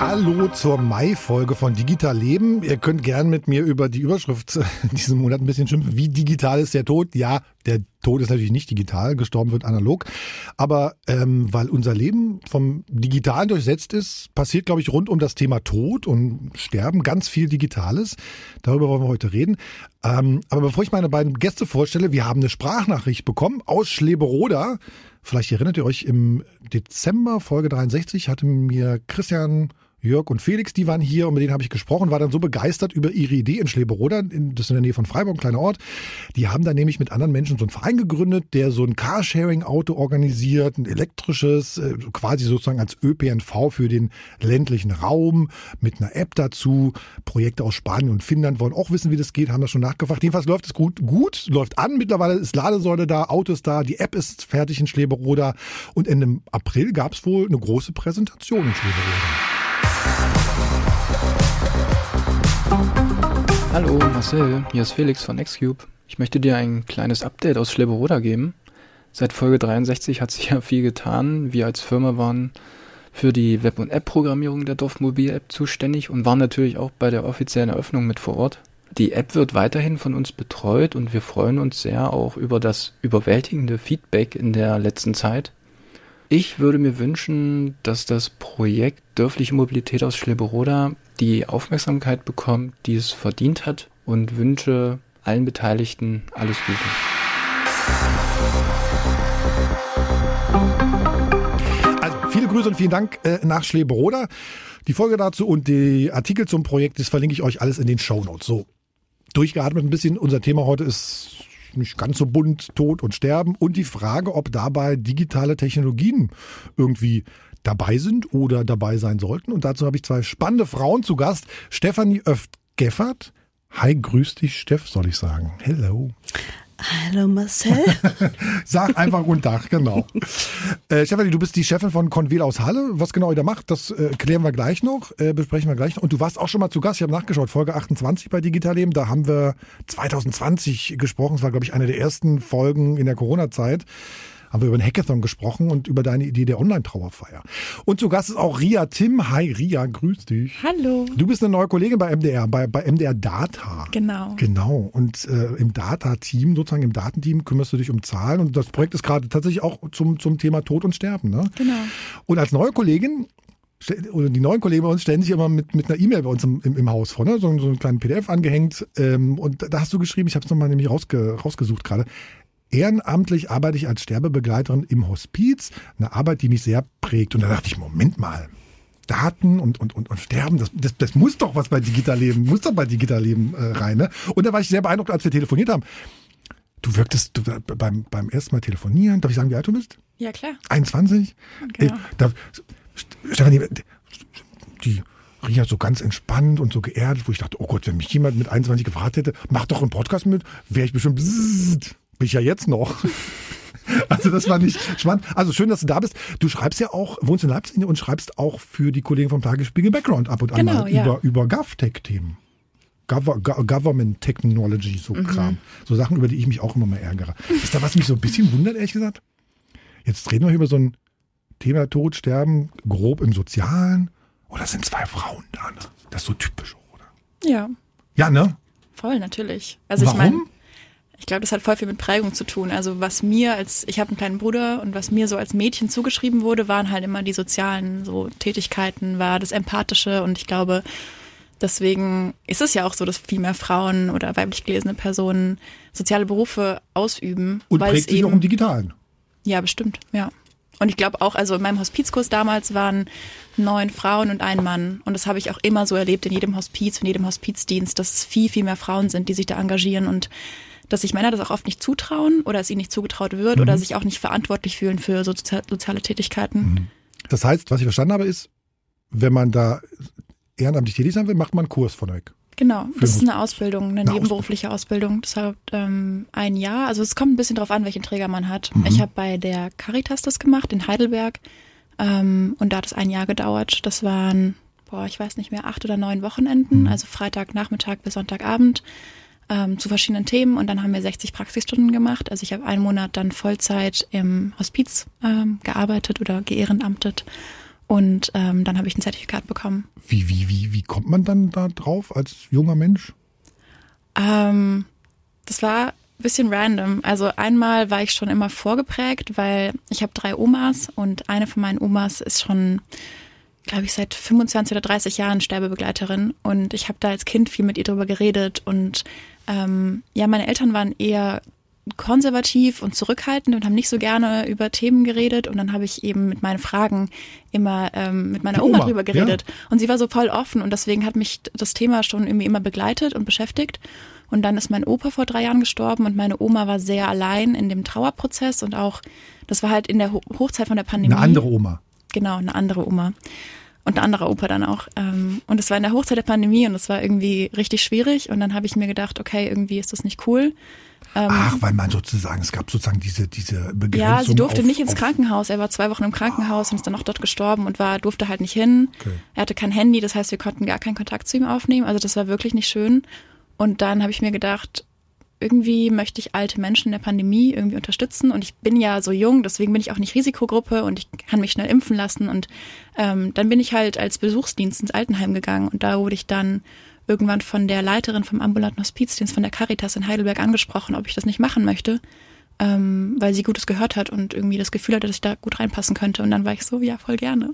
Hallo zur Mai-Folge von Digital Leben. Ihr könnt gern mit mir über die Überschrift diesen Monat ein bisschen schimpfen. Wie digital ist der Tod? Ja, der Tod ist natürlich nicht digital, gestorben wird analog. Aber ähm, weil unser Leben vom Digitalen durchsetzt ist, passiert, glaube ich, rund um das Thema Tod und Sterben ganz viel Digitales. Darüber wollen wir heute reden. Ähm, aber bevor ich meine beiden Gäste vorstelle, wir haben eine Sprachnachricht bekommen aus Schleberoda. Vielleicht erinnert ihr euch, im Dezember, Folge 63, hatte mir Christian Jörg und Felix, die waren hier und mit denen habe ich gesprochen, war dann so begeistert über ihre Idee in Schleberoda, das ist in der Nähe von Freiburg, ein kleiner Ort. Die haben dann nämlich mit anderen Menschen so einen Verein gegründet, der so ein Carsharing-Auto organisiert, ein elektrisches, äh, quasi sozusagen als ÖPNV für den ländlichen Raum, mit einer App dazu. Projekte aus Spanien und Finnland wollen auch wissen, wie das geht, haben das schon nachgefragt. Jedenfalls läuft es gut, gut, läuft an. Mittlerweile ist Ladesäule da, Autos da, die App ist fertig in Schleberoda und Ende April gab es wohl eine große Präsentation in Schleberoda. Hallo Marcel, hier ist Felix von Xcube. Ich möchte dir ein kleines Update aus Schleberoda geben. Seit Folge 63 hat sich ja viel getan. Wir als Firma waren für die Web- und App-Programmierung der Dorfmobil-App zuständig und waren natürlich auch bei der offiziellen Eröffnung mit vor Ort. Die App wird weiterhin von uns betreut und wir freuen uns sehr auch über das überwältigende Feedback in der letzten Zeit. Ich würde mir wünschen, dass das Projekt Dörfliche Mobilität aus Schleberoda die Aufmerksamkeit bekommt, die es verdient hat und wünsche allen Beteiligten alles Gute. Also viele Grüße und vielen Dank äh, nach Schleberoda. Die Folge dazu und die Artikel zum Projekt, das verlinke ich euch alles in den Show Notes. So, durchgeatmet ein bisschen. Unser Thema heute ist nicht ganz so bunt, Tod und Sterben und die Frage, ob dabei digitale Technologien irgendwie dabei sind oder dabei sein sollten. Und dazu habe ich zwei spannende Frauen zu Gast. Stefanie Öft-Geffert. Hi, grüß dich, Steff, soll ich sagen. Hello. Hallo Marcel. Sag einfach guten Tag, genau. Äh, Stefanie, du bist die Chefin von Convel aus Halle. Was genau ihr da macht, das äh, klären wir gleich noch, äh, besprechen wir gleich noch. Und du warst auch schon mal zu Gast, ich habe nachgeschaut, Folge 28 bei Digital Leben. Da haben wir 2020 gesprochen. Es war, glaube ich, eine der ersten Folgen in der Corona-Zeit haben wir über den Hackathon gesprochen und über deine Idee der Online-Trauerfeier. Und zu Gast ist auch Ria Tim. Hi Ria, grüß dich. Hallo. Du bist eine neue Kollegin bei MDR, bei, bei MDR Data. Genau. Genau. Und äh, im Data-Team, sozusagen im Datenteam, kümmerst du dich um Zahlen. Und das Projekt ist gerade tatsächlich auch zum, zum Thema Tod und Sterben. Ne? Genau. Und als neue Kollegin oder die neuen Kollegen bei uns stellen sich immer mit, mit einer E-Mail bei uns im, im, im Haus vor, ne? so, so einen kleinen PDF angehängt. Ähm, und da hast du geschrieben, ich habe es nochmal nämlich rausge, rausgesucht gerade, Ehrenamtlich arbeite ich als Sterbebegleiterin im Hospiz, eine Arbeit, die mich sehr prägt. Und da dachte ich, Moment mal, Daten und, und, und, und Sterben, das, das, das muss doch was bei Digital Leben, muss doch bei Digital Leben äh, rein. Ne? Und da war ich sehr beeindruckt, als wir telefoniert haben. Du wirktest du, beim, beim ersten Mal telefonieren, darf ich sagen, wie alt du bist? Ja, klar. 21? Genau. Äh, da, Stefanie, die Ria so ganz entspannt und so geerdet, wo ich dachte, oh Gott, wenn mich jemand mit 21 gefragt hätte, mach doch einen Podcast mit, wäre ich bestimmt bzzzt. Bin ich ja jetzt noch. Also das war nicht spannend. Also schön, dass du da bist. Du schreibst ja auch, wohnst in Leipzig und schreibst auch für die Kollegen vom Tagesspiegel Background ab und an Genau, mal ja. über, über GovTech-Themen. Gov Go Government Technology, so Mhm. Kram. So Sachen, über die ich mich auch immer mal ärgere. Ist da was mich so ein bisschen wundert, ehrlich gesagt? Jetzt reden wir über so ein Thema Tod, Sterben, grob im Sozialen. Oder sind zwei Frauen da, ne? Das ist so typisch, oder? Ja, Ja, ne? voll natürlich. Also Warum? ich meine, ich glaube, das hat voll viel mit Prägung zu tun. Also was mir als, ich habe einen kleinen Bruder und was mir so als Mädchen zugeschrieben wurde, waren halt immer die sozialen so Tätigkeiten, war das Empathische und ich glaube, deswegen ist es ja auch so, dass viel mehr Frauen oder weiblich gelesene Personen soziale Berufe ausüben. Und weil prägt es sich eben, auch im Digitalen. Ja, bestimmt, ja. Und ich glaube auch, also in meinem Hospizkurs damals waren neun Frauen und ein Mann. Und das habe ich auch immer so erlebt in jedem Hospiz, in jedem Hospizdienst, dass es viel, viel mehr Frauen sind, die sich da engagieren und dass sich Männer das auch oft nicht zutrauen oder es ihnen nicht zugetraut wird oder sich auch nicht verantwortlich fühlen für sozi soziale Tätigkeiten. Das heißt, was ich verstanden habe, ist, wenn man da ehrenamtlich tätig sein will, macht man einen Kurs von euch. Genau, das ist eine Ausbildung, eine, Eine nebenberufliche Ausbildung. Deshalb ähm, ein Jahr. Also es kommt ein bisschen drauf an, welchen Träger man hat. Mhm. Ich habe bei der Caritas das gemacht in Heidelberg ähm, und da hat es ein Jahr gedauert. Das waren, boah, ich weiß nicht mehr, acht oder neun Wochenenden, Mhm. also Freitagnachmittag bis Sonntagabend. Ähm, zu verschiedenen Themen und dann haben wir 60 Praxisstunden gemacht. Also ich habe einen Monat dann Vollzeit im Hospiz ähm, gearbeitet oder geehrenamtet und ähm, dann habe ich ein Zertifikat bekommen. Wie, wie, wie, wie kommt man dann da drauf als junger Mensch? Ähm, das war ein bisschen random. Also einmal war ich schon immer vorgeprägt, weil ich habe drei Omas und eine von meinen Omas ist schon, glaube ich, seit 25 oder 30 Jahren Sterbebegleiterin und ich habe da als Kind viel mit ihr drüber geredet und ähm, ja, meine Eltern waren eher konservativ und zurückhaltend und haben nicht so gerne über Themen geredet. Und dann habe ich eben mit meinen Fragen immer ähm, mit meiner Oma, Oma drüber geredet. Ja. Und sie war so voll offen und deswegen hat mich das Thema schon irgendwie immer begleitet und beschäftigt. Und dann ist mein Opa vor drei Jahren gestorben und meine Oma war sehr allein in dem Trauerprozess und auch, das war halt in der Hochzeit von der Pandemie. Eine andere Oma. Genau, eine andere Oma. Und ein anderer Opa dann auch. Ähm, und es war in der Hochzeit der Pandemie und es war irgendwie richtig schwierig. Und dann habe ich mir gedacht, okay, irgendwie ist das nicht cool. Ähm, Ach, weil man sozusagen, es gab sozusagen diese, diese Begrenzung. Ja, sie durfte auf, nicht ins Krankenhaus. Er war zwei Wochen im Krankenhaus oh. und ist dann auch dort gestorben und war, durfte halt nicht hin. Okay. Er hatte kein Handy, das heißt, wir konnten gar keinen Kontakt zu ihm aufnehmen. Also das war wirklich nicht schön. Und dann habe ich mir gedacht, irgendwie möchte ich alte Menschen in der Pandemie irgendwie unterstützen. Und ich bin ja so jung, deswegen bin ich auch nicht Risikogruppe und ich kann mich schnell impfen lassen. Und ähm, dann bin ich halt als Besuchsdienst ins Altenheim gegangen und da wurde ich dann irgendwann von der Leiterin vom ambulanten Hospizdienst von der Caritas in Heidelberg angesprochen, ob ich das nicht machen möchte, ähm, weil sie Gutes gehört hat und irgendwie das Gefühl hatte, dass ich da gut reinpassen könnte. Und dann war ich so, ja, voll gerne.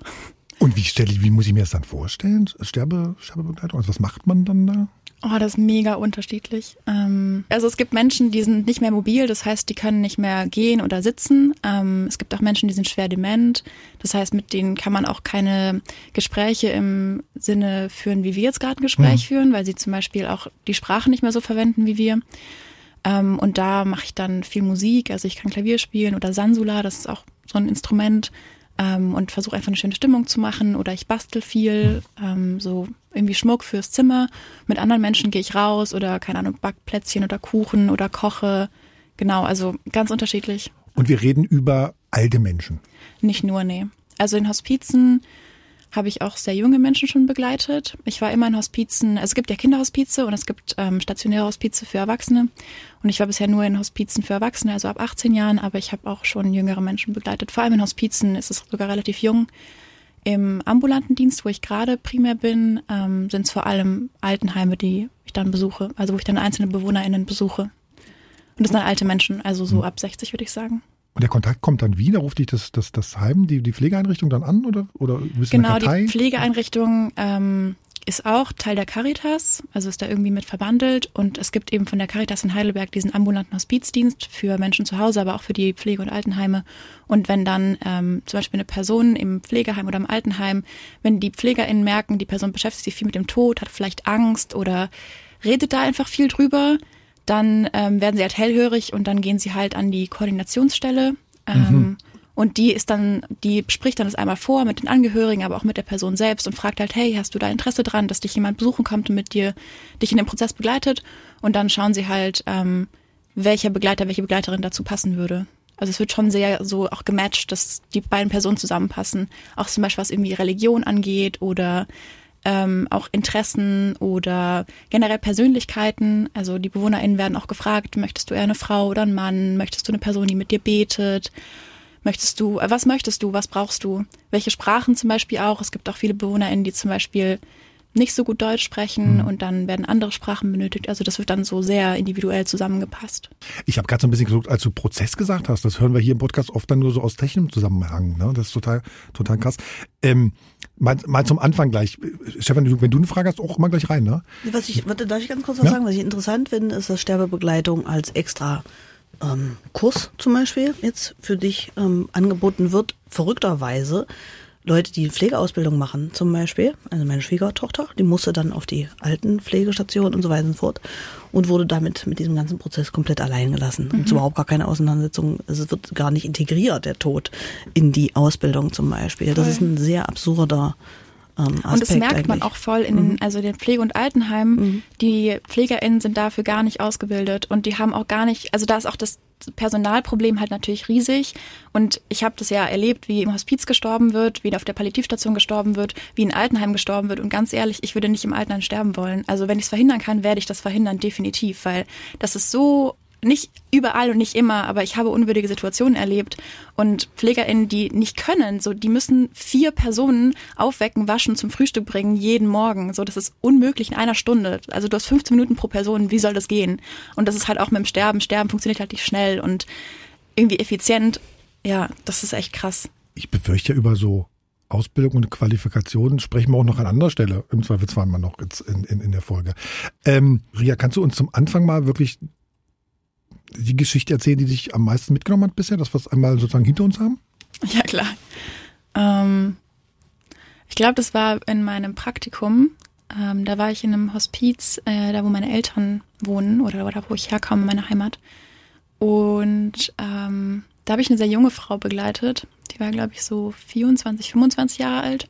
Und wie stelle ich, wie muss ich mir das dann vorstellen? Sterbe, Sterbebegleitung? Also was macht man dann da? Oh, das ist mega unterschiedlich. Ähm, also es gibt Menschen, die sind nicht mehr mobil, das heißt, die können nicht mehr gehen oder sitzen. Ähm, es gibt auch Menschen, die sind schwer dement. Das heißt, mit denen kann man auch keine Gespräche im Sinne führen, wie wir jetzt gerade ein Gespräch mhm. führen, weil sie zum Beispiel auch die Sprache nicht mehr so verwenden wie wir. Ähm, und da mache ich dann viel Musik, also ich kann Klavier spielen oder Sansula, das ist auch so ein Instrument ähm, und versuche einfach eine schöne Stimmung zu machen oder ich bastel viel, ähm, so irgendwie Schmuck fürs Zimmer. Mit anderen Menschen gehe ich raus oder keine Ahnung, back Plätzchen oder Kuchen oder koche. Genau, also ganz unterschiedlich. Und wir reden über alte Menschen. Nicht nur, nee. Also in Hospizen habe ich auch sehr junge Menschen schon begleitet. Ich war immer in Hospizen, also es gibt ja Kinderhospize und es gibt ähm, stationäre Hospize für Erwachsene. Und ich war bisher nur in Hospizen für Erwachsene, also ab 18 Jahren, aber ich habe auch schon jüngere Menschen begleitet. Vor allem in Hospizen ist es sogar relativ jung. Im ambulanten Dienst, wo ich gerade primär bin, ähm, sind es vor allem Altenheime, die ich dann besuche, also wo ich dann einzelne BewohnerInnen besuche. Und das sind dann alte Menschen, also so hm. ab 60 würde ich sagen. Und der Kontakt kommt dann wieder, ruft dich das, das, das Heim, die, die Pflegeeinrichtung dann an oder, oder Genau, die Pflegeeinrichtung ähm, ist auch Teil der Caritas, also ist da irgendwie mit verbandelt und es gibt eben von der Caritas in Heidelberg diesen ambulanten Hospizdienst für Menschen zu Hause, aber auch für die Pflege- und Altenheime. Und wenn dann ähm, zum Beispiel eine Person im Pflegeheim oder im Altenheim, wenn die PflegerInnen merken, die Person beschäftigt sich viel mit dem Tod, hat vielleicht Angst oder redet da einfach viel drüber, dann ähm, werden sie halt hellhörig und dann gehen sie halt an die Koordinationsstelle. Ähm, mhm. Und die ist dann, die spricht dann das einmal vor mit den Angehörigen, aber auch mit der Person selbst und fragt halt, hey, hast du da Interesse dran, dass dich jemand besuchen kommt und mit dir dich in dem Prozess begleitet? Und dann schauen sie halt, ähm, welcher Begleiter, welche Begleiterin dazu passen würde. Also es wird schon sehr so auch gematcht, dass die beiden Personen zusammenpassen. Auch zum Beispiel was irgendwie Religion angeht oder ähm, auch Interessen oder generell Persönlichkeiten. Also die BewohnerInnen werden auch gefragt, möchtest du eher eine Frau oder einen Mann? Möchtest du eine Person, die mit dir betet? Möchtest du, äh, was möchtest du? Was brauchst du? Welche Sprachen zum Beispiel auch? Es gibt auch viele BewohnerInnen, die zum Beispiel nicht so gut Deutsch sprechen mhm. und dann werden andere Sprachen benötigt. Also das wird dann so sehr individuell zusammengepasst. Ich habe gerade so ein bisschen gesucht, als du Prozess gesagt hast, das hören wir hier im Podcast oft dann nur so aus technischem Zusammenhang. Ne? Das ist total, total krass. Ähm, mal, mal zum Anfang gleich. Stefan, wenn du eine Frage hast, auch mal gleich rein. Ne? Was ich, warte, darf ich ganz kurz was ja? sagen? Was ich interessant finde, ist, dass Sterbebegleitung als extra ähm, Kurs zum Beispiel jetzt für dich ähm, angeboten wird, verrückterweise Leute, die Pflegeausbildung machen, zum Beispiel, also meine Schwiegertochter, die musste dann auf die alten Pflegestationen und so weiter und so fort und wurde damit mit diesem ganzen Prozess komplett allein gelassen. Mhm. Und überhaupt gar keine Auseinandersetzung. Es wird gar nicht integriert, der Tod, in die Ausbildung zum Beispiel. Das ist ein sehr absurder ähm, und das merkt eigentlich. man auch voll in den, mhm. also den Pflege- und Altenheimen. Mhm. Die PflegerInnen sind dafür gar nicht ausgebildet und die haben auch gar nicht, also da ist auch das Personalproblem halt natürlich riesig. Und ich habe das ja erlebt, wie im Hospiz gestorben wird, wie auf der Palliativstation gestorben wird, wie in Altenheim gestorben wird. Und ganz ehrlich, ich würde nicht im Altenheim sterben wollen. Also wenn ich es verhindern kann, werde ich das verhindern, definitiv, weil das ist so nicht überall und nicht immer, aber ich habe unwürdige Situationen erlebt und PflegerInnen, die nicht können, so, die müssen vier Personen aufwecken, waschen, zum Frühstück bringen, jeden Morgen. So, das ist unmöglich in einer Stunde. Also du hast 15 Minuten pro Person, wie soll das gehen? Und das ist halt auch mit dem Sterben. Sterben funktioniert halt nicht schnell und irgendwie effizient. Ja, das ist echt krass. Ich befürchte über so Ausbildung und Qualifikationen sprechen wir auch noch an anderer Stelle, im Zweifelsfall mal noch in, in, in der Folge. Ähm, Ria, kannst du uns zum Anfang mal wirklich die Geschichte erzählen, die dich am meisten mitgenommen hat bisher, dass wir es einmal sozusagen hinter uns haben? Ja, klar. Ähm, ich glaube, das war in meinem Praktikum. Ähm, da war ich in einem Hospiz, äh, da wo meine Eltern wohnen oder da wo ich herkomme, meine Heimat. Und ähm, da habe ich eine sehr junge Frau begleitet. Die war, glaube ich, so 24, 25 Jahre alt.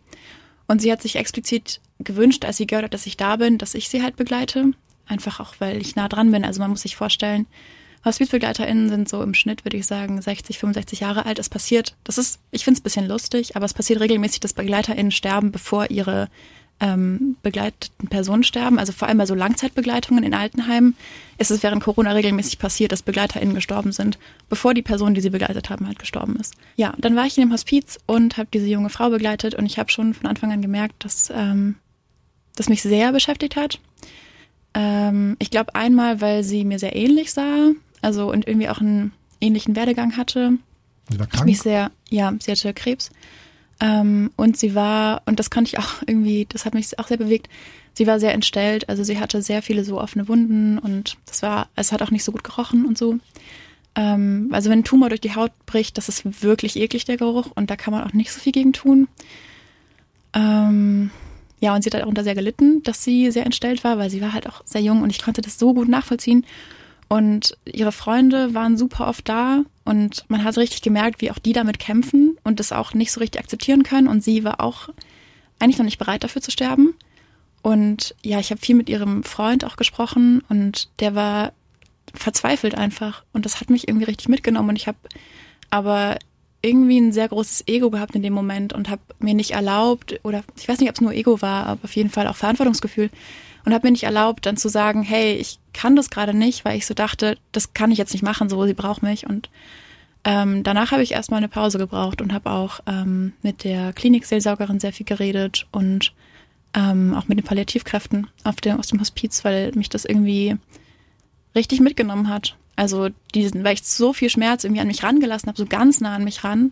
Und sie hat sich explizit gewünscht, als sie gehört hat, dass ich da bin, dass ich sie halt begleite. Einfach auch, weil ich nah dran bin. Also man muss sich vorstellen, HospizbegleiterInnen sind so im Schnitt, würde ich sagen, 60, 65 Jahre alt. Es passiert, das ist, ich finde es ein bisschen lustig, aber es passiert regelmäßig, dass BegleiterInnen sterben, bevor ihre ähm, begleiteten Personen sterben. Also vor allem bei so Langzeitbegleitungen in Altenheimen ist es während Corona regelmäßig passiert, dass BegleiterInnen gestorben sind, bevor die Person, die sie begleitet haben, halt gestorben ist. Ja, dann war ich in dem Hospiz und habe diese junge Frau begleitet und ich habe schon von Anfang an gemerkt, dass ähm, das mich sehr beschäftigt hat. Ähm, ich glaube einmal, weil sie mir sehr ähnlich sah, also und irgendwie auch einen ähnlichen Werdegang hatte. Sie war Ich krank? mich sehr, ja, sie hatte Krebs. Ähm, und sie war, und das konnte ich auch irgendwie, das hat mich auch sehr bewegt, sie war sehr entstellt, also sie hatte sehr viele so offene Wunden und das war, es hat auch nicht so gut gerochen und so. Ähm, also wenn ein Tumor durch die Haut bricht, das ist wirklich eklig, der Geruch, und da kann man auch nicht so viel gegen tun. Ähm, ja, und sie hat darunter sehr gelitten, dass sie sehr entstellt war, weil sie war halt auch sehr jung und ich konnte das so gut nachvollziehen. Und ihre Freunde waren super oft da und man hat richtig gemerkt, wie auch die damit kämpfen und das auch nicht so richtig akzeptieren können. Und sie war auch eigentlich noch nicht bereit dafür zu sterben. Und ja, ich habe viel mit ihrem Freund auch gesprochen und der war verzweifelt einfach. Und das hat mich irgendwie richtig mitgenommen. Und ich habe aber irgendwie ein sehr großes Ego gehabt in dem Moment und habe mir nicht erlaubt, oder ich weiß nicht, ob es nur Ego war, aber auf jeden Fall auch Verantwortungsgefühl, und habe mir nicht erlaubt, dann zu sagen, hey, ich kann das gerade nicht, weil ich so dachte, das kann ich jetzt nicht machen, so sie braucht mich. Und ähm, danach habe ich erstmal eine Pause gebraucht und habe auch ähm, mit der Klinikseelsorgerin sehr viel geredet und ähm, auch mit den Palliativkräften dem, aus dem Hospiz, weil mich das irgendwie richtig mitgenommen hat. Also diesen, weil ich so viel Schmerz irgendwie an mich rangelassen habe, so ganz nah an mich ran.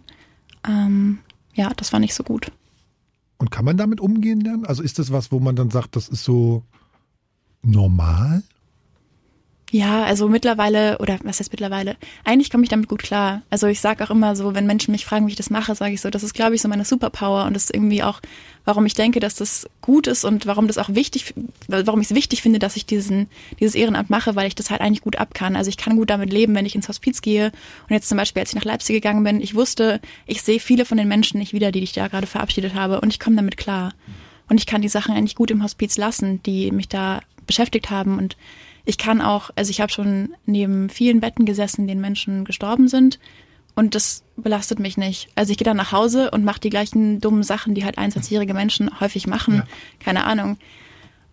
Ähm, ja, das war nicht so gut. Und kann man damit umgehen lernen? Also ist das was, wo man dann sagt, das ist so normal? Ja, also mittlerweile, oder was heißt mittlerweile? Eigentlich komme ich damit gut klar. Also ich sage auch immer so, wenn Menschen mich fragen, wie ich das mache, sage ich so, das ist, glaube ich, so meine Superpower und das ist irgendwie auch, warum ich denke, dass das gut ist und warum das auch wichtig, warum ich es wichtig finde, dass ich diesen, dieses Ehrenamt mache, weil ich das halt eigentlich gut ab kann. Also ich kann gut damit leben, wenn ich ins Hospiz gehe. Und jetzt zum Beispiel, als ich nach Leipzig gegangen bin, ich wusste, ich sehe viele von den Menschen nicht wieder, die ich da gerade verabschiedet habe und ich komme damit klar. Und ich kann die Sachen eigentlich gut im Hospiz lassen, die mich da beschäftigt haben und ich kann auch, also ich habe schon neben vielen Betten gesessen, in denen Menschen gestorben sind und das belastet mich nicht. Also ich gehe dann nach Hause und mache die gleichen dummen Sachen, die halt 21-jährige Menschen häufig machen. Ja. Keine Ahnung.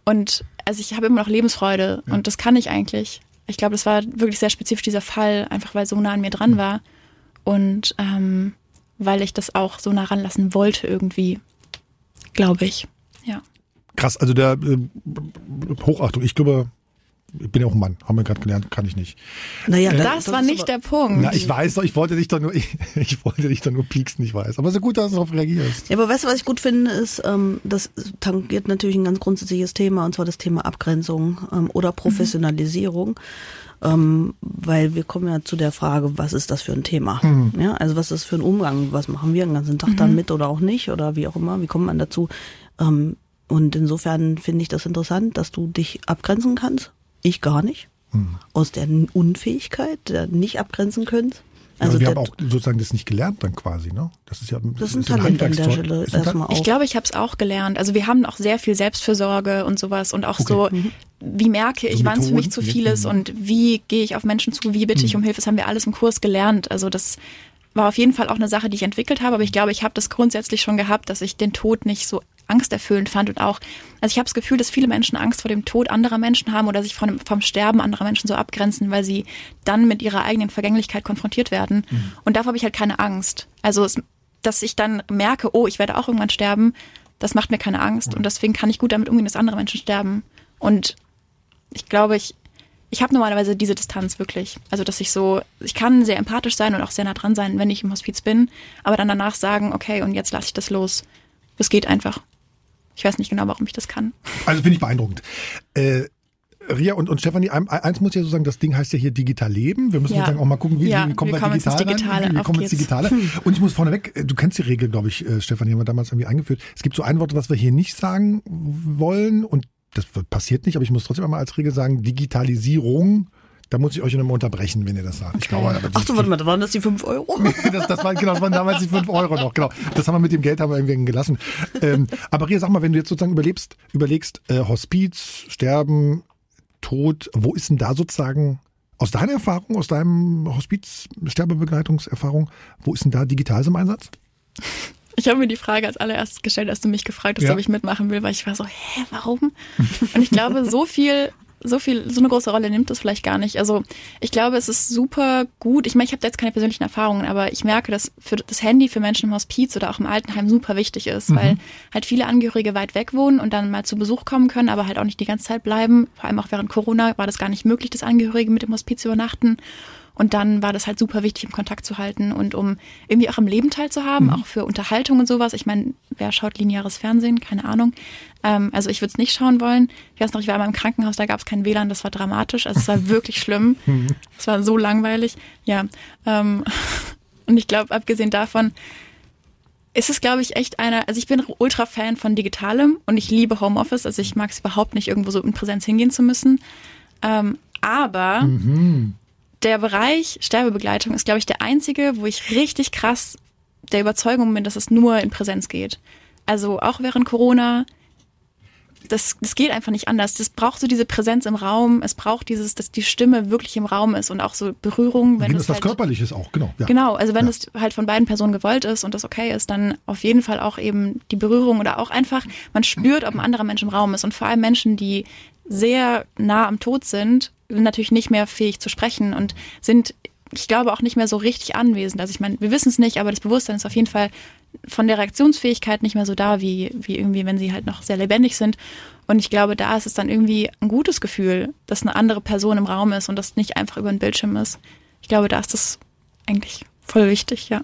Und also ich habe immer noch Lebensfreude und das kann ich eigentlich. Ich glaube, das war wirklich sehr spezifisch dieser Fall, einfach weil so nah an mir dran war und ähm, weil ich das auch so nah ranlassen wollte irgendwie, glaube ich. Ja. Krass, also der äh, Hochachtung, ich glaube, ich bin ja auch ein Mann, haben wir gerade gelernt, kann ich nicht. Naja, Das, war ist nicht aber- der Punkt. Na, ich weiß doch, ich wollte dich doch nur, ich, ich wollte dich doch nur pieksen, ich weiß. Aber so gut, dass du darauf reagierst. Ja, aber weißt du, was ich gut finde, ist, ähm, das tangiert natürlich ein ganz grundsätzliches Thema, und zwar das Thema Abgrenzung ähm, oder Professionalisierung. Ähm, weil wir kommen ja zu der Frage, was ist das für ein Thema? Ja, also was ist das für ein Umgang? Was machen wir den ganzen Tag dann mit oder auch nicht? Oder wie auch immer? Wie kommt man dazu? Ähm, und insofern finde ich das interessant, dass du dich abgrenzen kannst. Ich gar nicht. Aus der Unfähigkeit, der nicht abgrenzen können. Also, wir haben auch sozusagen das nicht gelernt dann quasi, ne? Das ist ja das ist ein, Talent an der Stelle erstmal auch. Ich glaube, ich habe es auch gelernt. Also wir haben auch sehr viel Selbstfürsorge und sowas und auch okay. so, mhm. wie merke ich, so wann es für mich zu viel ist und wie gehe ich auf Menschen zu, wie bitte ich mhm. um Hilfe. Das haben wir alles im Kurs gelernt. Also das war auf jeden Fall auch eine Sache, die ich entwickelt habe, aber ich glaube, ich habe das grundsätzlich schon gehabt, dass ich den Tod nicht so angsterfüllend fand und auch, also ich habe das Gefühl, dass viele Menschen Angst vor dem Tod anderer Menschen haben oder sich von, vom Sterben anderer Menschen so abgrenzen, weil sie dann mit ihrer eigenen Vergänglichkeit konfrontiert werden. Mhm. Und davor habe ich halt keine Angst. Also, es, dass ich dann merke, oh, ich werde auch irgendwann sterben, das macht mir keine Angst mhm. und deswegen kann ich gut damit umgehen, dass andere Menschen sterben. Und ich glaube, ich, ich habe normalerweise diese Distanz wirklich. Also, dass ich so, ich kann sehr empathisch sein und auch sehr nah dran sein, wenn ich im Hospiz bin, aber dann danach sagen, okay, und jetzt lasse ich das los. Es geht einfach. Ich weiß nicht genau, warum ich das kann. Also finde ich beeindruckend. Äh, Ria und, und Stefanie, eins muss ja so sagen, das Ding heißt ja hier digital leben. Wir müssen ja. sozusagen auch mal gucken, wie, ja, wie kommen wir kommen digital ins Digitale. Rein, wie, wie kommen ins Digitale. Hm. Und ich muss vorneweg, äh, du kennst die Regel, glaube ich, äh, Stefanie, haben wir damals irgendwie eingeführt. Es gibt so ein Wort, was wir hier nicht sagen wollen und das passiert nicht, aber ich muss trotzdem einmal als Regel sagen, Digitalisierung da muss ich euch nochmal unterbrechen, wenn ihr das sagt. Ich glaube, aber Ach so, warte mal, waren das die 5 Euro? das, das, waren, genau, das waren damals die 5 Euro noch, genau. Das haben wir mit dem Geld haben wir irgendwie gelassen. Ähm, aber Ria, sag mal, wenn du jetzt sozusagen überlebst, überlegst, äh, Hospiz, Sterben, Tod, wo ist denn da sozusagen aus deiner Erfahrung, aus deinem Hospiz-Sterbebegleitungserfahrung, wo ist denn da digital im Einsatz? Ich habe mir die Frage als allererstes gestellt, als du mich gefragt hast, ja. ob ich mitmachen will, weil ich war so, hä, warum? Und ich glaube, so viel so viel, so eine große Rolle nimmt das vielleicht gar nicht. Also ich glaube, es ist super gut. Ich meine, ich habe jetzt keine persönlichen Erfahrungen, aber ich merke, dass für das Handy für Menschen im Hospiz oder auch im Altenheim super wichtig ist, mhm. weil halt viele Angehörige weit weg wohnen und dann mal zu Besuch kommen können, aber halt auch nicht die ganze Zeit bleiben. Vor allem auch während Corona war das gar nicht möglich, dass Angehörige mit dem Hospiz übernachten. Und dann war das halt super wichtig, im Kontakt zu halten und um irgendwie auch im Leben teilzuhaben, mhm. auch für Unterhaltung und sowas. Ich meine, wer schaut lineares Fernsehen? Keine Ahnung. Ähm, also ich würde es nicht schauen wollen. Ich weiß noch, ich war einmal im Krankenhaus, da gab es kein WLAN, das war dramatisch. Also es war wirklich schlimm. Mhm. Es war so langweilig. Ja. Ähm, und ich glaube, abgesehen davon, ist es, glaube ich, echt einer, also ich bin ultra Fan von Digitalem und ich liebe Homeoffice, also ich mag es überhaupt nicht, irgendwo so in Präsenz hingehen zu müssen. Ähm, aber mhm der Bereich Sterbebegleitung ist, glaube ich, der einzige, wo ich richtig krass der Überzeugung bin, dass es nur in Präsenz geht. Also auch während Corona, das, das geht einfach nicht anders. Das braucht so diese Präsenz im Raum. Es braucht dieses, dass die Stimme wirklich im Raum ist und auch so Berührung. Wenn es was halt, Körperliches auch, genau. Ja. Genau, also wenn es halt von beiden Personen gewollt ist und das okay ist, dann auf jeden Fall auch eben die Berührung oder auch einfach, man spürt, ob ein anderer Mensch im Raum ist. Und vor allem Menschen, die sehr nah am Tod sind natürlich nicht mehr fähig zu sprechen und sind, ich glaube, auch nicht mehr so richtig anwesend. Also ich meine, wir wissen es nicht, aber das Bewusstsein ist auf jeden Fall von der Reaktionsfähigkeit nicht mehr so da, wie, wie irgendwie, wenn sie halt noch sehr lebendig sind. Und ich glaube, da ist es dann irgendwie ein gutes Gefühl, dass eine andere Person im Raum ist und das nicht einfach über ein Bildschirm ist. Ich glaube, da ist das eigentlich voll wichtig, ja.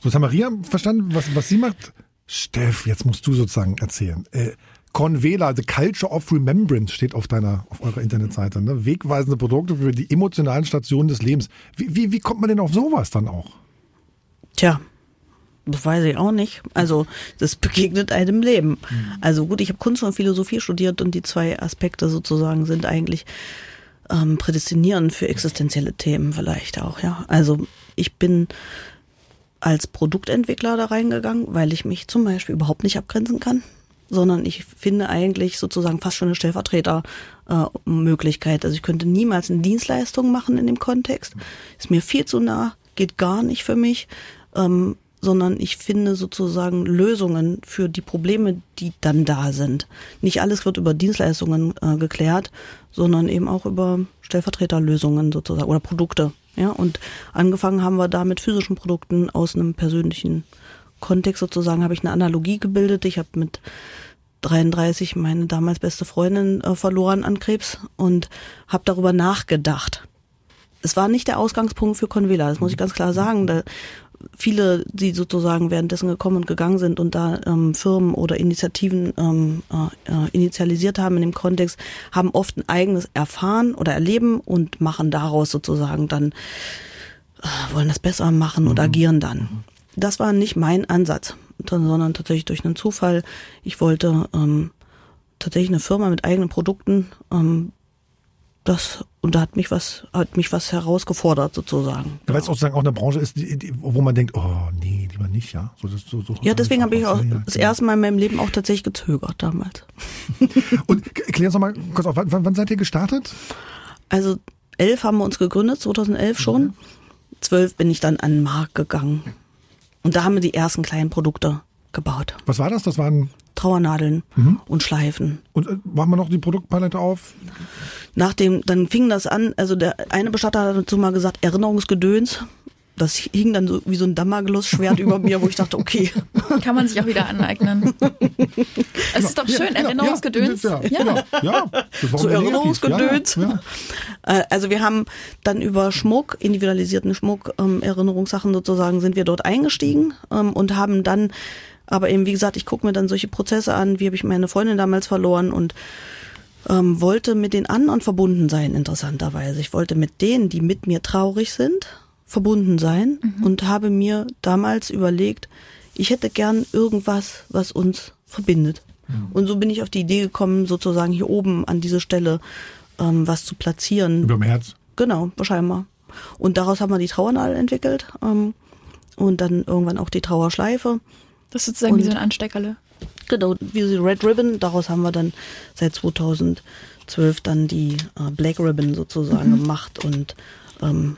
So, jetzt haben Maria verstanden, was, was sie macht. Steff, jetzt musst du sozusagen erzählen. Äh, Convela, The Culture of Remembrance steht auf deiner, auf eurer Internetseite. Ne? Wegweisende Produkte für die emotionalen Stationen des Lebens. Wie, wie, wie kommt man denn auf sowas dann auch? Tja, das weiß ich auch nicht. Also, das begegnet einem Leben. Mhm. Also gut, ich habe Kunst und Philosophie studiert und die zwei Aspekte sozusagen sind eigentlich ähm, prädestinierend für existenzielle Themen vielleicht auch, ja. Also ich bin als Produktentwickler da reingegangen, weil ich mich zum Beispiel überhaupt nicht abgrenzen kann sondern ich finde eigentlich sozusagen fast schon eine Stellvertretermöglichkeit. Also ich könnte niemals eine Dienstleistung machen in dem Kontext. Ist mir viel zu nah, geht gar nicht für mich. Ähm, sondern ich finde sozusagen Lösungen für die Probleme, die dann da sind. Nicht alles wird über Dienstleistungen äh, geklärt, sondern eben auch über Stellvertreterlösungen sozusagen oder Produkte. Ja, und angefangen haben wir da mit physischen Produkten aus einem persönlichen Kontext sozusagen habe ich eine Analogie gebildet. Ich habe mit 33 meine damals beste Freundin äh, verloren an Krebs und habe darüber nachgedacht. Es war nicht der Ausgangspunkt für Convela, das muss ich ganz klar sagen. Da viele, die sozusagen währenddessen gekommen und gegangen sind und da ähm, Firmen oder Initiativen ähm, äh, äh initialisiert haben in dem Kontext, haben oft ein eigenes erfahren oder erleben und machen daraus sozusagen dann äh, wollen das besser machen und mhm. agieren dann. Das war nicht mein Ansatz, sondern tatsächlich durch einen Zufall. Ich wollte ähm, tatsächlich eine Firma mit eigenen Produkten ähm, das und da hat mich was hat mich was herausgefordert sozusagen. Weil es sozusagen auch eine Branche ist, die, die, wo man denkt, oh nee, lieber nicht, ja. So, das, so, so ja, deswegen habe ich auch ja, das genau. erste Mal in meinem Leben auch tatsächlich gezögert damals. Und klär uns noch mal kurz auf, wann, wann seid ihr gestartet? Also elf haben wir uns gegründet, 2011 schon. Zwölf bin ich dann an den Markt gegangen. Und da haben wir die ersten kleinen Produkte gebaut. Was war das? Das waren Trauernadeln und Schleifen. und äh, machen wir noch die Produktpalette auf? Nach dem, dann fing das an, also der eine Bestatter hat dazu mal gesagt, Erinnerungsgedöns. Das hing dann so wie so ein Damoklesschwert über mir, wo ich dachte, okay, Kann man sich auch wieder aneignen. es ist doch schön, Ja, Erinnerungsgedöns. Ja, ja, ja. So. Erinnerungsgedöns. Also wir haben dann über Schmuck, individualisierten Schmuck, ähm, Erinnerungssachen sozusagen, sind wir dort eingestiegen ähm, und haben dann, aber eben wie gesagt, ich gucke mir dann solche Prozesse an, wie habe ich meine Freundin damals verloren und ähm, wollte mit den anderen verbunden sein, interessanterweise. Ich wollte mit denen, die mit mir traurig sind, verbunden sein und habe mir damals überlegt, ich hätte gern irgendwas, was uns verbindet. Und so bin ich auf die Idee gekommen, sozusagen hier oben an diese Stelle ähm, was zu platzieren. Über dem Herz. Genau, wahrscheinlich. Und daraus haben wir die Trauernadel entwickelt ähm, und dann irgendwann auch die Trauerschleife. Das ist sozusagen wie Und- so ein Ansteckerle. Genau, wie die Red Ribbon. Daraus haben wir dann seit 2012 dann die äh, Black Ribbon sozusagen gemacht und ähm,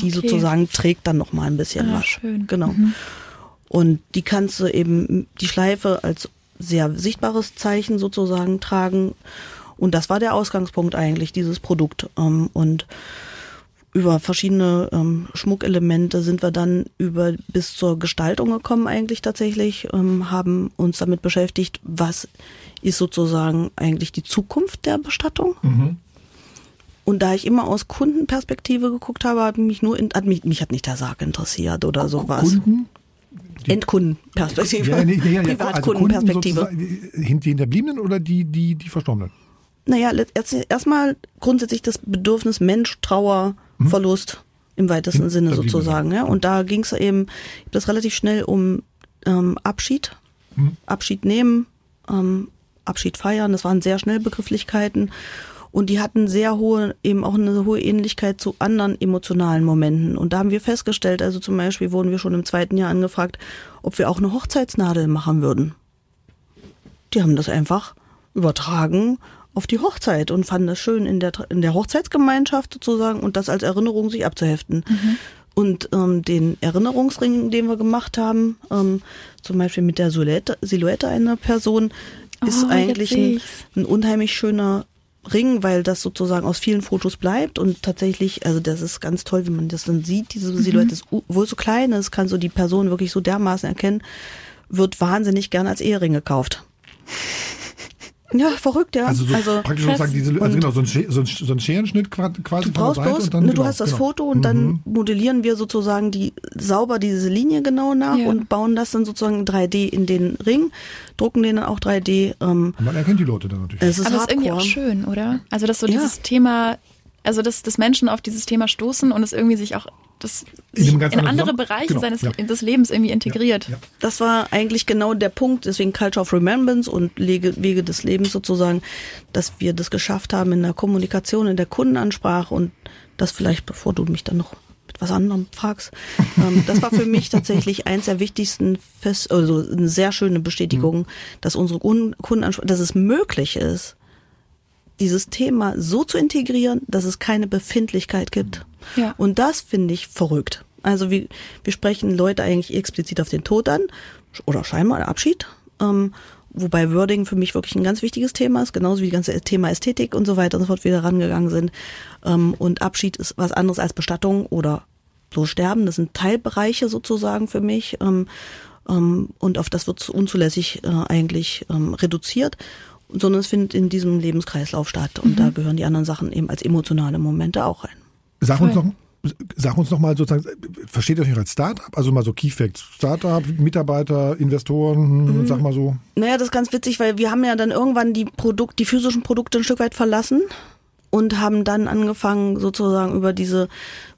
die okay. sozusagen trägt dann noch mal ein bisschen Ah, was. schön. Genau. Und die kannst du eben die Schleife als sehr sichtbares Zeichen sozusagen tragen. Und das war der Ausgangspunkt eigentlich dieses Produkt. Ähm, und über verschiedene ähm, Schmuckelemente sind wir dann über bis zur Gestaltung gekommen eigentlich tatsächlich, ähm, haben uns damit beschäftigt, was ist sozusagen eigentlich die Zukunft der Bestattung. Und da ich immer aus Kundenperspektive geguckt habe, hat mich nur in, hat mich, mich hat nicht der Sarg interessiert oder sowas. Kunden? Endkundenperspektive. Ja, nee, nee, ja, ja, also Kunden Privatkundenperspektive. sozusagen, hin- die Hinterbliebenen oder die, die, die Verstorbenen? Naja, erstmal grundsätzlich das Bedürfnis Mensch, Trauer, Verlust im weitesten Hm, Sinne sozusagen. Ja. Und da ging es eben das relativ schnell um ähm, Abschied, Hm. Abschied nehmen, ähm, Abschied feiern. Das waren sehr schnell Begrifflichkeiten. Und die hatten sehr hohe, eben auch eine hohe Ähnlichkeit zu anderen emotionalen Momenten. Und da haben wir festgestellt, also zum Beispiel wurden wir schon im zweiten Jahr angefragt, ob wir auch eine Hochzeitsnadel machen würden. Die haben das einfach übertragen auf die Hochzeit und fanden das schön in der, in der Hochzeitsgemeinschaft sozusagen und das als Erinnerung sich abzuheften. Und ähm, den Erinnerungsring, den wir gemacht haben, ähm, zum Beispiel mit der Silhouette, Silhouette einer Person, ist Oh, eigentlich ein, ein unheimlich schöner Ring, weil das sozusagen aus vielen Fotos bleibt und tatsächlich, also das ist ganz toll, wie man das dann sieht. Diese Mhm. Silhouette ist, es so klein ist, kann so die Person wirklich so dermaßen erkennen, wird wahnsinnig gern als Ehering gekauft. Ja, verrückt, ja. Also, so praktisch krass. sozusagen diese, also genau, so ein, so ein, so ein Scherenschnitt qua- quasi Du brauchst bloß, und dann, ne, genau, du hast das genau. Foto und dann modellieren wir sozusagen die sauber diese Linie genau nach Ja. und bauen das dann sozusagen 3D in den Ring, drucken den dann auch 3D. Ähm, Und man erkennt die Leute dann natürlich. es ist Aber es ist irgendwie auch schön, oder? Also, dass so Ja. dieses Thema, also dass, dass Menschen auf dieses Thema stoßen und es irgendwie sich auch das sich in anderen andere Bereiche genau, seines ja. des Lebens irgendwie integriert. Ja. Das war eigentlich genau der Punkt, deswegen Culture of Remembrance und Wege, des Lebens sozusagen, dass wir das geschafft haben in der Kommunikation, in der Kundenansprache und das vielleicht, bevor du mich dann noch mit was anderem fragst, ähm, das war für mich tatsächlich eins der wichtigsten, Fest, also eine sehr schöne Bestätigung, dass unsere Kun- Kundenansprache, dass es möglich ist, dieses Thema so zu integrieren, dass es keine Befindlichkeit gibt. Ja. Und das finde ich verrückt. Also wir, wir sprechen Leute eigentlich explizit auf den Tod an oder scheinbar Abschied. Ähm, wobei Wording für mich wirklich ein ganz wichtiges Thema ist, genauso wie die ganze Thema Ästhetik und so weiter und so fort wieder rangegangen sind. Ähm, und Abschied ist was anderes als Bestattung oder so Sterben. Das sind Teilbereiche sozusagen für mich. Ähm, ähm, und auf das wird unzulässig äh, eigentlich ähm, reduziert. Sondern es findet in diesem Lebenskreislauf statt. Und da gehören die anderen Sachen eben als emotionale Momente auch rein. Sag uns noch, sag uns noch mal sozusagen, versteht ihr euch als Startup? Also mal so Key Facts. Startup, Mitarbeiter, Investoren, Mhm. sag mal so. Naja, das ist ganz witzig, weil wir haben ja dann irgendwann die Produkt, die physischen Produkte ein Stück weit verlassen und haben dann angefangen sozusagen über diese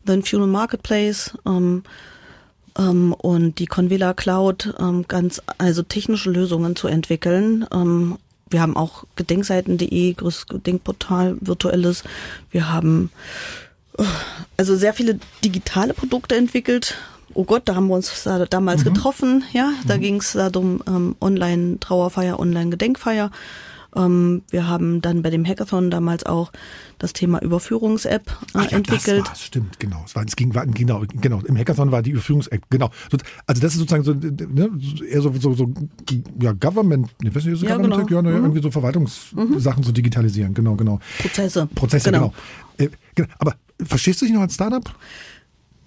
The Fuel Marketplace ähm, ähm, und die Convela Cloud ähm, ganz also technische Lösungen zu entwickeln, ähm, wir haben auch gedenkseiten.de, größtes Gedenkportal, virtuelles. Wir haben also sehr viele digitale Produkte entwickelt. Oh Gott, da haben wir uns da damals mhm. getroffen. Ja, da mhm. ging es darum, ähm, Online-Trauerfeier, Online-Gedenkfeier. Ähm, wir haben dann bei dem Hackathon damals auch das Thema Überführungs-App äh, ja, entwickelt. Das stimmt, genau. Es, war, es ging, war, genau, genau. Im Hackathon war die Überführungs-App, genau. Also das ist sozusagen so, ne, eher so, so, so ja, Government, ich weiß nicht, so ja, Government, genau. ja, ne, mhm. irgendwie so Verwaltungssachen mhm. zu digitalisieren, genau, genau. Prozesse. Prozesse, genau. genau. Äh, genau. Aber verstehst du dich noch als Startup?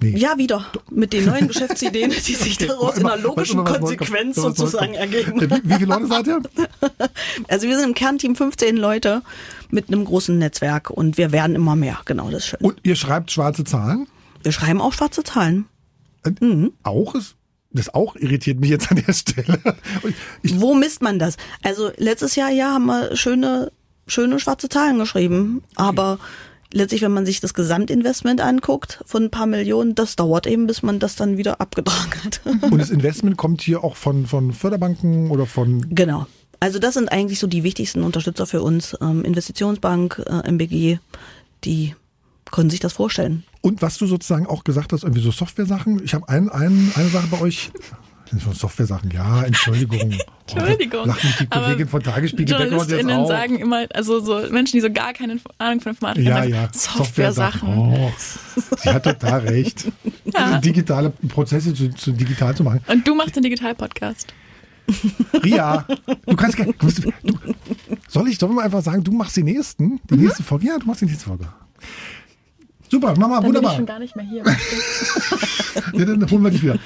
Nee. Ja, wieder. Mit den neuen Geschäftsideen, die sich daraus in einer logischen Konsequenz sozusagen ergeben. Wie, wie viele Leute seid ihr? Also wir sind im Kernteam 15 Leute mit einem großen Netzwerk und wir werden immer mehr. Genau, das ist schön. Und ihr schreibt schwarze Zahlen? Wir schreiben auch schwarze Zahlen. Äh, mhm. Auch ist das auch irritiert mich jetzt an der Stelle. Ich Wo misst man das? Also letztes Jahr ja haben wir schöne schöne schwarze Zahlen geschrieben, aber letztlich, wenn man sich das Gesamtinvestment anguckt von ein paar Millionen, das dauert eben, bis man das dann wieder abgetragen hat. Und das Investment kommt hier auch von, von Förderbanken oder von? Genau. Also das sind eigentlich so die wichtigsten Unterstützer für uns. Ähm, Investitionsbank, äh, MBG, die können sich das vorstellen. Und was du sozusagen auch gesagt hast, irgendwie so Software-Sachen. Ich habe ein, ein, eine Sache bei euch schon Software-Sachen. Ja, Entschuldigung. Entschuldigung. Oh, lacht mich die Kollegin von Tagesspiegel JournalistInnen jetzt sagen immer, also so Menschen, die so gar keine Ahnung von Informatik haben, ja, ja. Software-Sachen. Oh, sie hat total recht. ja. Digitale Prozesse zu, zu, digital zu machen. Und du machst den Digital-Podcast. Ria, du kannst gerne. Soll ich, sollen wir einfach sagen, du machst die nächsten? Die mhm. nächste Folge? Ja, du machst die nächste Folge. Super, Mama, dann wunderbar. Bin ich schon gar nicht mehr hier. ja, dann holen wir dich wieder.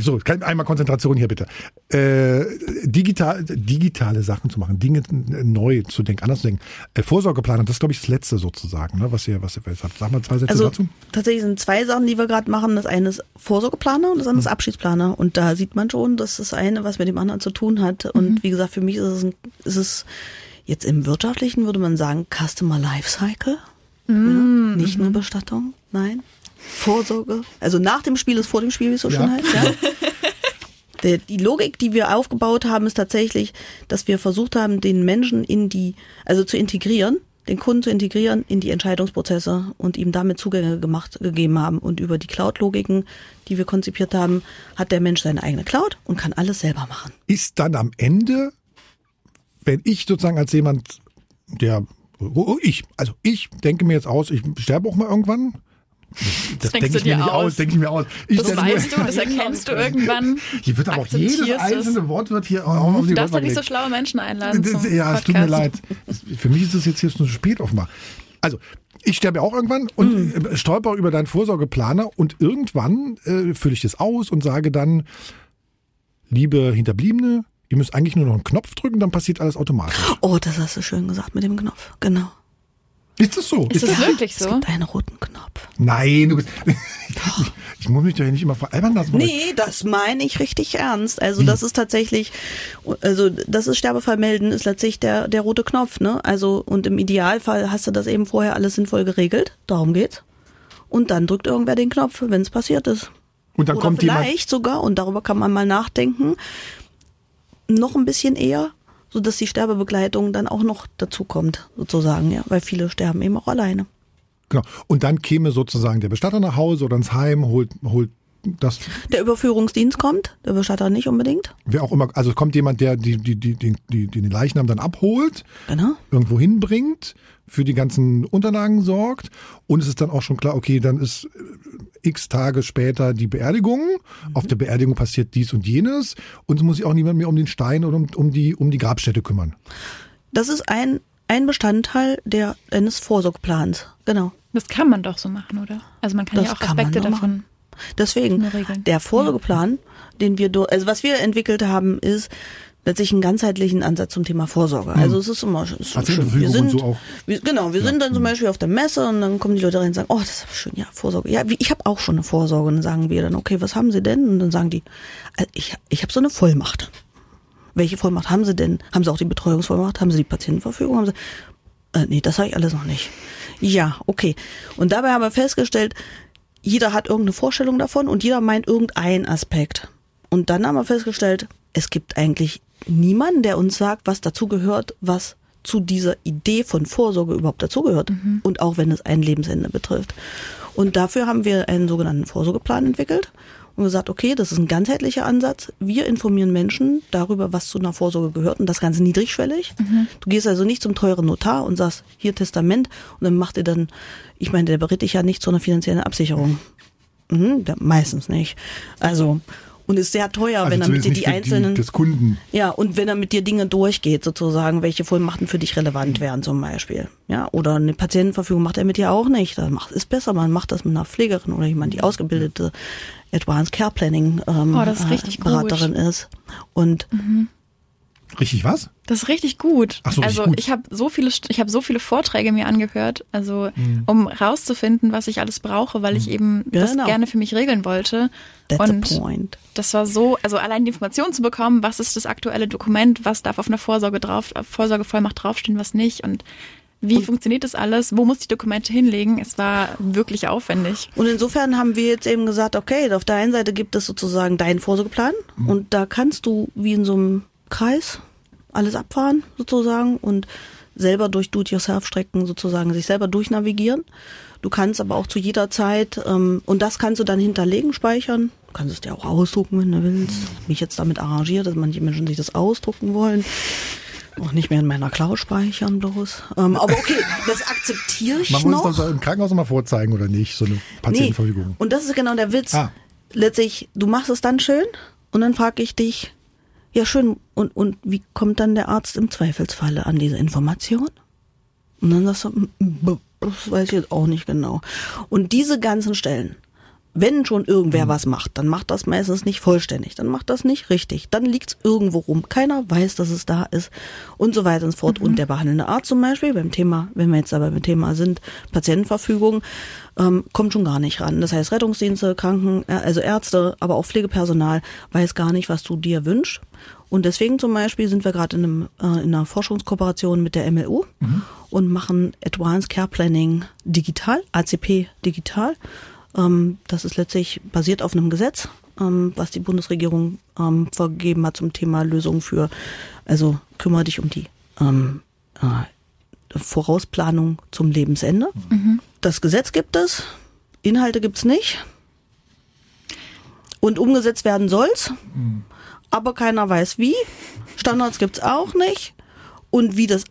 So, einmal Konzentration hier bitte. Äh, digital, digitale Sachen zu machen, Dinge neu zu denken, anders zu denken. Äh, Vorsorgeplanung, das ist glaube ich das Letzte sozusagen, ne, was ihr, was ihr habt. Sag mal zwei Sätze also, dazu. Tatsächlich sind zwei Sachen, die wir gerade machen. Das eine ist Vorsorgeplaner und das andere ist hm. Abschiedsplaner. Und da sieht man schon, dass das eine was mit dem anderen zu tun hat. Und mhm. wie gesagt, für mich ist es, ein, ist es jetzt im Wirtschaftlichen, würde man sagen, Customer Lifecycle. Mm. Ja, nicht nur Bestattung, nein. Vorsorge. Also nach dem Spiel ist vor dem Spiel, wie es so ja. schön heißt. Ja. Der, die Logik, die wir aufgebaut haben, ist tatsächlich, dass wir versucht haben, den Menschen in die, also zu integrieren, den Kunden zu integrieren in die Entscheidungsprozesse und ihm damit Zugänge gemacht, gegeben haben. Und über die Cloud-Logiken, die wir konzipiert haben, hat der Mensch seine eigene Cloud und kann alles selber machen. Ist dann am Ende, wenn ich sozusagen als jemand, der Oh, ich, also ich denke mir jetzt aus, ich sterbe auch mal irgendwann. Das, das denke ich mir nicht aus, denke ich mir aus. Ich das weißt du, das erkennst du irgendwann. Hier wird aber auch jedes einzelne. Wort wird hier auf die Du darfst doch nicht so schlaue Menschen einladen. ja, es tut mir leid. Für mich ist es jetzt hier schon zu spät offenbar. Also, ich sterbe auch irgendwann und mm. stolper über deinen Vorsorgeplaner und irgendwann äh, fülle ich das aus und sage dann, liebe Hinterbliebene, Ihr müsst eigentlich nur noch einen Knopf drücken, dann passiert alles automatisch. Oh, das hast du schön gesagt mit dem Knopf. Genau. Ist das so? Ist, ist das, das wirklich so? Es gibt einen roten Knopf. Nein, du bist. Ich, ich muss mich doch nicht immer veralbern lassen. Nee, das meine ich richtig ernst. Also Wie? das ist tatsächlich, also das ist Sterbefall melden, ist letztlich der, der rote Knopf, ne? Also und im Idealfall hast du das eben vorher alles sinnvoll geregelt. Darum geht's. Und dann drückt irgendwer den Knopf, wenn es passiert ist. Und dann Oder kommt vielleicht jemand sogar, und darüber kann man mal nachdenken, noch ein bisschen eher, so dass die Sterbebegleitung dann auch noch dazu kommt, sozusagen, ja, weil viele sterben eben auch alleine. Genau. Und dann käme sozusagen der Bestatter nach Hause oder ins Heim, holt, holt das. Der Überführungsdienst kommt, der Bestatter nicht unbedingt. Wer auch immer, also kommt jemand, der die, die, die, die, die den Leichnam dann abholt, genau. irgendwo hinbringt, für die ganzen Unterlagen sorgt und es ist dann auch schon klar, okay, dann ist äh, x Tage später die Beerdigung. Mhm. Auf der Beerdigung passiert dies und jenes und es muss sich auch niemand mehr um den Stein oder um, um, die, um die Grabstätte kümmern. Das ist ein, ein Bestandteil der, eines Vorsorgeplans, genau. Das kann man doch so machen, oder? Also man kann das ja auch Aspekte davon. Machen. Deswegen, der Vorsorgeplan, ja. den wir, also was wir entwickelt haben, ist, letztlich einen ganzheitlichen Ansatz zum Thema Vorsorge. Mhm. Also es ist immer es ist schön. Wir sind, so auch. Wir, genau, wir ja. sind dann zum mhm. Beispiel auf der Messe und dann kommen die Leute rein und sagen, oh, das ist schön, ja, Vorsorge. Ja, ich habe auch schon eine Vorsorge. Und dann sagen wir dann, okay, was haben Sie denn? Und dann sagen die, äh, ich, ich habe so eine Vollmacht. Welche Vollmacht haben Sie denn? Haben Sie auch die Betreuungsvollmacht? Haben Sie die Patientenverfügung? Haben Sie, äh, nee, das habe ich alles noch nicht. Ja, okay. Und dabei haben wir festgestellt, jeder hat irgendeine Vorstellung davon und jeder meint irgendein Aspekt. Und dann haben wir festgestellt, es gibt eigentlich niemanden, der uns sagt, was dazugehört, was zu dieser Idee von Vorsorge überhaupt dazugehört. Und auch wenn es ein Lebensende betrifft. Und dafür haben wir einen sogenannten Vorsorgeplan entwickelt und gesagt, okay, das ist ein ganzheitlicher Ansatz. Wir informieren Menschen darüber, was zu einer Vorsorge gehört und das Ganze niedrigschwellig. Du gehst also nicht zum teuren Notar und sagst, hier Testament und dann macht ihr dann, ich meine, der berät dich ja nicht zu einer finanziellen Absicherung. Mhm, meistens nicht. Also, und ist sehr teuer, Also wenn er mit dir die einzelnen. des Kunden. Ja, und wenn er mit dir Dinge durchgeht, sozusagen, welche Vollmachten für dich relevant wären zum Beispiel. Ja, oder eine Patientenverfügung macht er mit dir auch nicht. Das macht, ist besser, man macht das mit einer Pflegerin oder jemand, die ausgebildete Advanced Care Planning ähm, Oh, das ist richtig äh, Beraterin ist. Und Richtig was? Das ist richtig gut. Ach so, richtig also gut. ich habe so viele, ich habe so viele Vorträge mir angehört, also Mhm. um rauszufinden, was ich alles brauche, weil ich eben das Genau. gerne für mich regeln wollte. that's Und the point. das war so, also allein die Information zu bekommen, was ist das aktuelle Dokument, was darf auf einer Vorsorge drauf, auf Vorsorgevollmacht draufstehen, was nicht und wie funktioniert das alles, wo muss ich die Dokumente hinlegen? Es war wirklich aufwendig. Und insofern haben wir jetzt eben gesagt, okay, auf der einen Seite gibt es sozusagen deinen Vorsorgeplan und da kannst du wie in so einem Kreis alles abfahren sozusagen und selber durch Do-it-yourself-Strecken sozusagen sich selber durchnavigieren. Du kannst aber auch zu jeder Zeit, ähm, und das kannst du dann hinterlegen, speichern. Du kannst es dir auch ausdrucken, wenn du willst. Mich jetzt damit arrangiert, dass manche Menschen sich das ausdrucken wollen. Auch nicht mehr in meiner Cloud speichern bloß. Ähm, aber okay, das akzeptiere ich Man muss noch. es doch im Krankenhaus mal vorzeigen oder nicht, so eine Patientenverfügung. Nee. Und das ist genau der Witz. Ah. Letztlich, du machst es dann schön und dann frage ich dich, ja schön, und, und wie kommt dann der Arzt im Zweifelsfalle an diese Information? Und dann sagst du, "Mm, mm, das weiß ich jetzt auch nicht genau. Und diese ganzen Stellen, wenn schon irgendwer was macht, dann macht das meistens nicht vollständig, dann macht das nicht richtig, dann liegt's irgendwo rum, keiner weiß, dass es da ist und so weiter und so fort. Und der behandelnde Arzt zum Beispiel, beim Thema, wenn wir jetzt aber beim Thema sind, Patientenverfügung, ähm, kommt schon gar nicht ran. Das heißt, Rettungsdienste, Kranken, also Ärzte, aber auch Pflegepersonal weiß gar nicht, was du dir wünschst. Und deswegen zum Beispiel sind wir gerade in, einem, äh, in einer Forschungskooperation mit der MLU und machen Advanced Care Planning digital, ACP digital. Ähm, das ist letztlich basiert auf einem Gesetz, ähm, was die Bundesregierung ähm, vergeben hat zum Thema Lösung für, also kümmere dich um die äh, Vorausplanung zum Lebensende. Das Gesetz gibt es, Inhalte gibt es nicht. Und umgesetzt werden soll's, aber keiner weiß wie. Standards gibt's auch nicht. Und wie das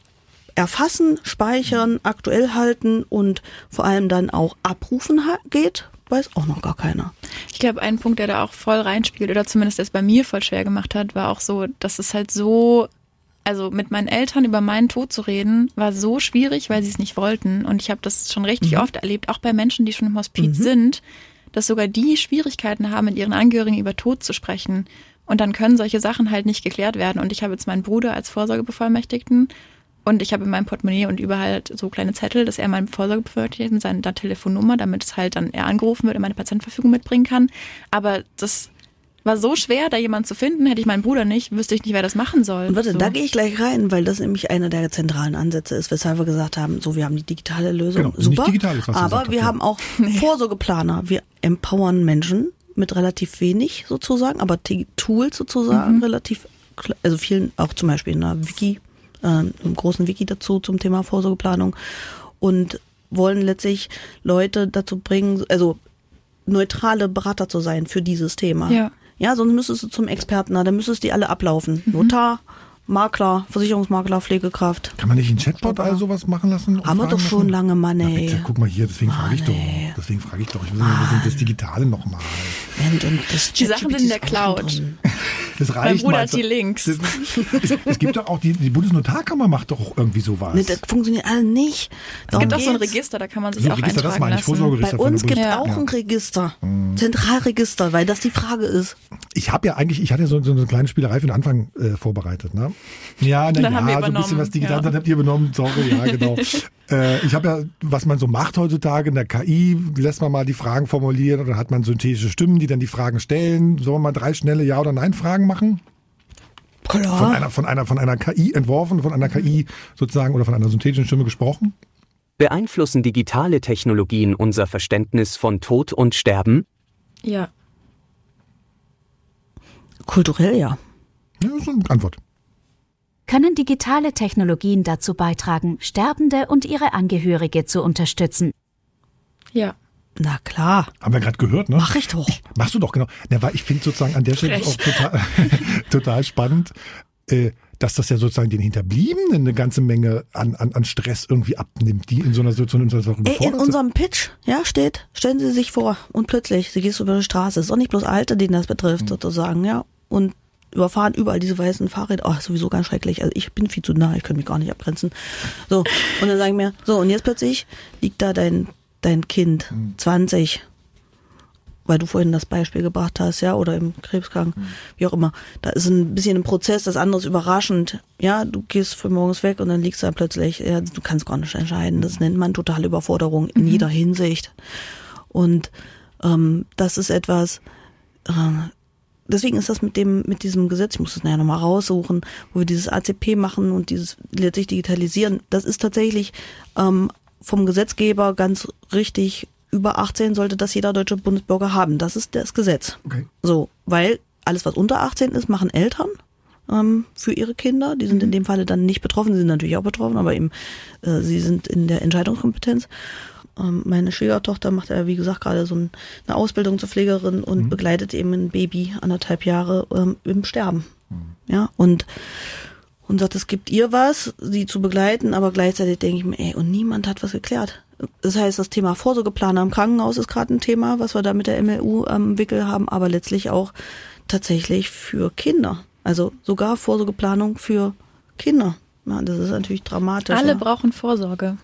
Erfassen, Speichern, aktuell halten und vor allem dann auch abrufen geht, weiß auch noch gar keiner. Ich glaube, ein Punkt, der da auch voll reinspielt, oder zumindest das bei mir voll schwer gemacht hat, war auch so, dass es halt so, also mit meinen Eltern über meinen Tod zu reden, war so schwierig, weil sie es nicht wollten. Und ich habe das schon richtig oft erlebt, auch bei Menschen, die schon im Hospiz sind, dass sogar die Schwierigkeiten haben, mit ihren Angehörigen über Tod zu sprechen. Und dann können solche Sachen halt nicht geklärt werden. Und ich habe jetzt meinen Bruder als Vorsorgebevollmächtigten und ich habe in meinem Portemonnaie und überall halt so kleine Zettel, dass er meinen Vorsorgebevollmächtigten mit seiner Telefonnummer, damit es halt dann er angerufen wird und meine Patientenverfügung mitbringen kann. Aber das war so schwer, da jemanden zu finden. Hätte ich meinen Bruder nicht, wüsste ich nicht, wer das machen soll. Und warte, so. da gehe ich gleich rein, weil das nämlich einer der zentralen Ansätze ist, weshalb wir gesagt haben, so, wir haben die digitale Lösung. Genau, nicht Super. digital ist, was aber wir ja. haben auch Vorsorgeplaner. Wir empowern Menschen mit relativ wenig sozusagen, aber Tools sozusagen relativ, kle- also vielen, auch zum Beispiel in einer Wiki, äh, einem großen Wiki dazu zum Thema Vorsorgeplanung und wollen letztlich Leute dazu bringen, also neutrale Berater zu sein für dieses Thema. Ja. Ja, sonst müsstest du zum Experten, na, dann müsstest die alle ablaufen. Mhm. Notar, Makler, Versicherungsmakler, Pflegekraft. Kann man nicht einen Chatbot all sowas machen lassen? Haben wir doch schon lassen? lange, Mann, Na ey. bitte, guck mal hier, deswegen frage ich doch. Deswegen frage ich doch. Ich will sagen, wir sind das Digitale nochmal. Und, und das Die Sachen sind in der Cloud. Das mein reicht Bruder mal. hat die Links. Das, es, es gibt doch auch, die, die Bundesnotarkammer macht doch auch irgendwie sowas. Nee, das funktioniert alle nicht. es Darum gibt auch so ein. Register, da kann man sich so auch Register, das eintragen meine ich, lassen. Vorsorgeregister Bei uns gibt es auch Ja. ein Register. Mhm. Zentralregister, weil das die Frage ist. Ich habe ja eigentlich, ich hatte so, so eine kleine Spielerei für den Anfang äh, vorbereitet, ne? Ja, na Dann ja, haben wir so ein bisschen was digital, ja. dann habt ihr übernommen, sorry, ja, genau. äh, ich habe ja, was man so macht heutzutage in der KI, lässt man mal die Fragen formulieren oder hat man synthetische Stimmen, die dann die Fragen stellen. Sollen wir mal drei schnelle Ja- oder Nein-Fragen machen? Von Klar. einer, von einer, von einer KI entworfen, von einer KI sozusagen oder von einer synthetischen Stimme gesprochen? Beeinflussen digitale Technologien unser Verständnis von Tod und Sterben? Ja. Kulturell ja. Ja, das ist eine Antwort. Können digitale Technologien dazu beitragen, Sterbende und ihre Angehörige zu unterstützen. Ja. Na klar. Haben wir gerade gehört, ne? Mach ich doch. Machst du doch, genau. Na, weil ich finde sozusagen an der Stelle auch total, total spannend, äh, dass das ja sozusagen den Hinterbliebenen eine ganze Menge an, an, an Stress irgendwie abnimmt, die in so einer Situation in so einer Ey, in unserem Pitch, ja, steht, stellen Sie sich vor, und plötzlich, Sie gehst über die Straße, ist auch nicht bloß Alte, denen das betrifft, sozusagen, ja, und überfahren überall diese weißen Fahrräder, oh, sowieso ganz schrecklich, also ich bin viel zu nah, ich kann mich gar nicht abgrenzen, so, und dann sagen wir, so, und jetzt plötzlich liegt da dein, dein Kind, 20, weil du vorhin das Beispiel gebracht hast, ja, oder im Krebskrank, wie auch immer. Da ist ein bisschen ein Prozess, das andere ist überraschend. Ja, du gehst für morgens weg und dann liegst du da plötzlich, ja, du kannst gar nicht entscheiden. Das nennt man totale Überforderung in jeder Hinsicht. Und ähm, das ist etwas, äh, deswegen ist das mit dem, mit diesem Gesetz, ich muss das nachher nochmal raussuchen, wo wir dieses ACP machen und dieses letztlich digitalisieren, das ist tatsächlich ähm, vom Gesetzgeber ganz richtig, über 18 sollte das jeder deutsche Bundesbürger haben. Das ist das Gesetz. Okay. So, weil alles, was unter 18 ist, machen Eltern ähm, für ihre Kinder. Die sind in dem Falle dann nicht betroffen, sie sind natürlich auch betroffen, aber eben äh, sie sind in der Entscheidungskompetenz. Ähm, meine Schwiegertochter macht ja, wie gesagt, gerade so ein, eine Ausbildung zur Pflegerin und begleitet eben ein Baby anderthalb Jahre ähm, im Sterben. Ja, und und sagt, es gibt ihr was, sie zu begleiten, aber gleichzeitig denke ich mir, ey, und niemand hat was geklärt. Das heißt, das Thema Vorsorgeplaner im Krankenhaus ist gerade ein Thema, was wir da mit der MLU am Wickel haben, aber letztlich auch tatsächlich für Kinder. Also sogar Vorsorgeplanung für Kinder. Ja, das ist natürlich dramatisch. Alle ja. brauchen Vorsorge.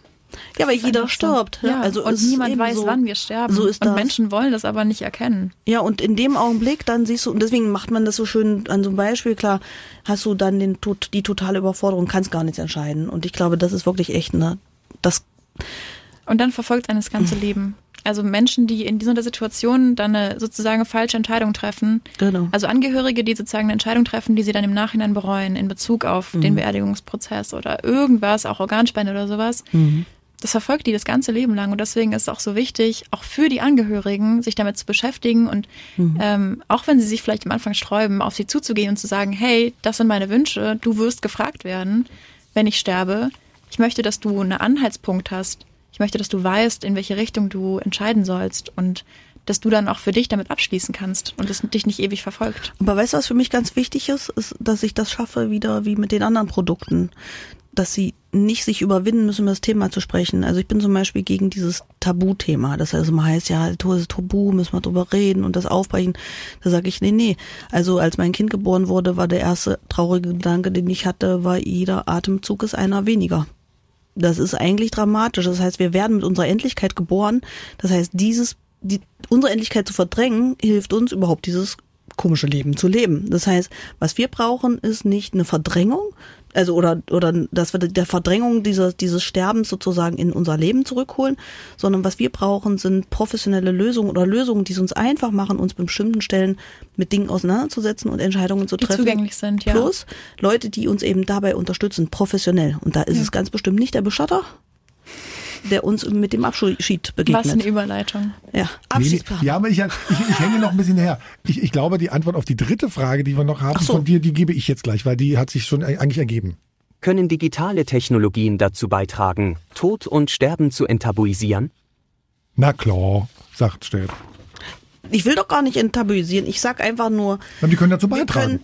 Ja, weil jeder einfach so. stirbt. Ja, also und niemand weiß, so, wann wir sterben. So ist und das. Menschen wollen das aber nicht erkennen. Ja, und in dem Augenblick dann siehst du, und deswegen macht man das so schön an so einem Beispiel, klar, hast du dann den, die totale Überforderung, kannst gar nichts entscheiden. Und ich glaube, das ist wirklich echt, ne, das, Und dann verfolgt einen das ganze Leben. Also Menschen, die in dieser Situation dann eine sozusagen falsche Entscheidung treffen. Genau. Also Angehörige, die sozusagen eine Entscheidung treffen, die sie dann im Nachhinein bereuen in Bezug auf den Beerdigungsprozess oder irgendwas, auch Organspende oder sowas. Das verfolgt die das ganze Leben lang. Und deswegen ist es auch so wichtig, auch für die Angehörigen, sich damit zu beschäftigen und ähm, auch wenn sie sich vielleicht am Anfang sträuben, auf sie zuzugehen und zu sagen, hey, das sind meine Wünsche, du wirst gefragt werden, wenn ich sterbe. Ich möchte, dass du einen Anhaltspunkt hast. Ich möchte, dass du weißt, in welche Richtung du entscheiden sollst und dass du dann auch für dich damit abschließen kannst und es dich nicht ewig verfolgt. aber weißt du, was für mich ganz wichtig ist, ist, dass ich das schaffe, wieder wie mit den anderen Produkten, dass sie nicht sich überwinden müssen, über das Thema zu sprechen. Also ich bin zum Beispiel gegen dieses Tabuthema. Das heißt immer heißt, ja, Tod ist Tabu, müssen wir drüber reden und das aufbrechen. Da sage ich, nee, nee. Also als mein Kind geboren wurde, war der erste traurige Gedanke, den ich hatte, war, jeder Atemzug ist einer weniger. Das ist eigentlich dramatisch. Das heißt, wir werden mit unserer Endlichkeit geboren. Das heißt, dieses, die, unsere Endlichkeit zu verdrängen, hilft uns überhaupt dieses komische Leben zu leben. Das heißt, was wir brauchen, ist nicht eine Verdrängung, also oder oder dass wir der Verdrängung dieses dieses Sterbens sozusagen in unser Leben zurückholen, sondern was wir brauchen, sind professionelle Lösungen oder Lösungen, die es uns einfach machen, uns bei bestimmten Stellen mit Dingen auseinanderzusetzen und Entscheidungen zu Die treffen. zugänglich sind, ja. Plus Leute, die uns eben dabei unterstützen, professionell. Und da ist es ganz bestimmt nicht der Beschatter, der uns mit dem Abschied Was eine begegnet. Überleitung. Ja, nee. Abschiedsplan. Ja, aber ich, ich, ich hänge noch ein bisschen her. Ich, ich glaube, die Antwort auf die dritte Frage, die wir noch haben Ach so. von dir, die gebe ich jetzt gleich, weil die hat sich schon eigentlich ergeben. Können digitale Technologien dazu beitragen, Tod und Sterben zu enttabuisieren? Na klar, sagt Stell. Ich will doch gar nicht enttabuisieren. Ich sag einfach nur, Ja, Die können dazu wir beitragen.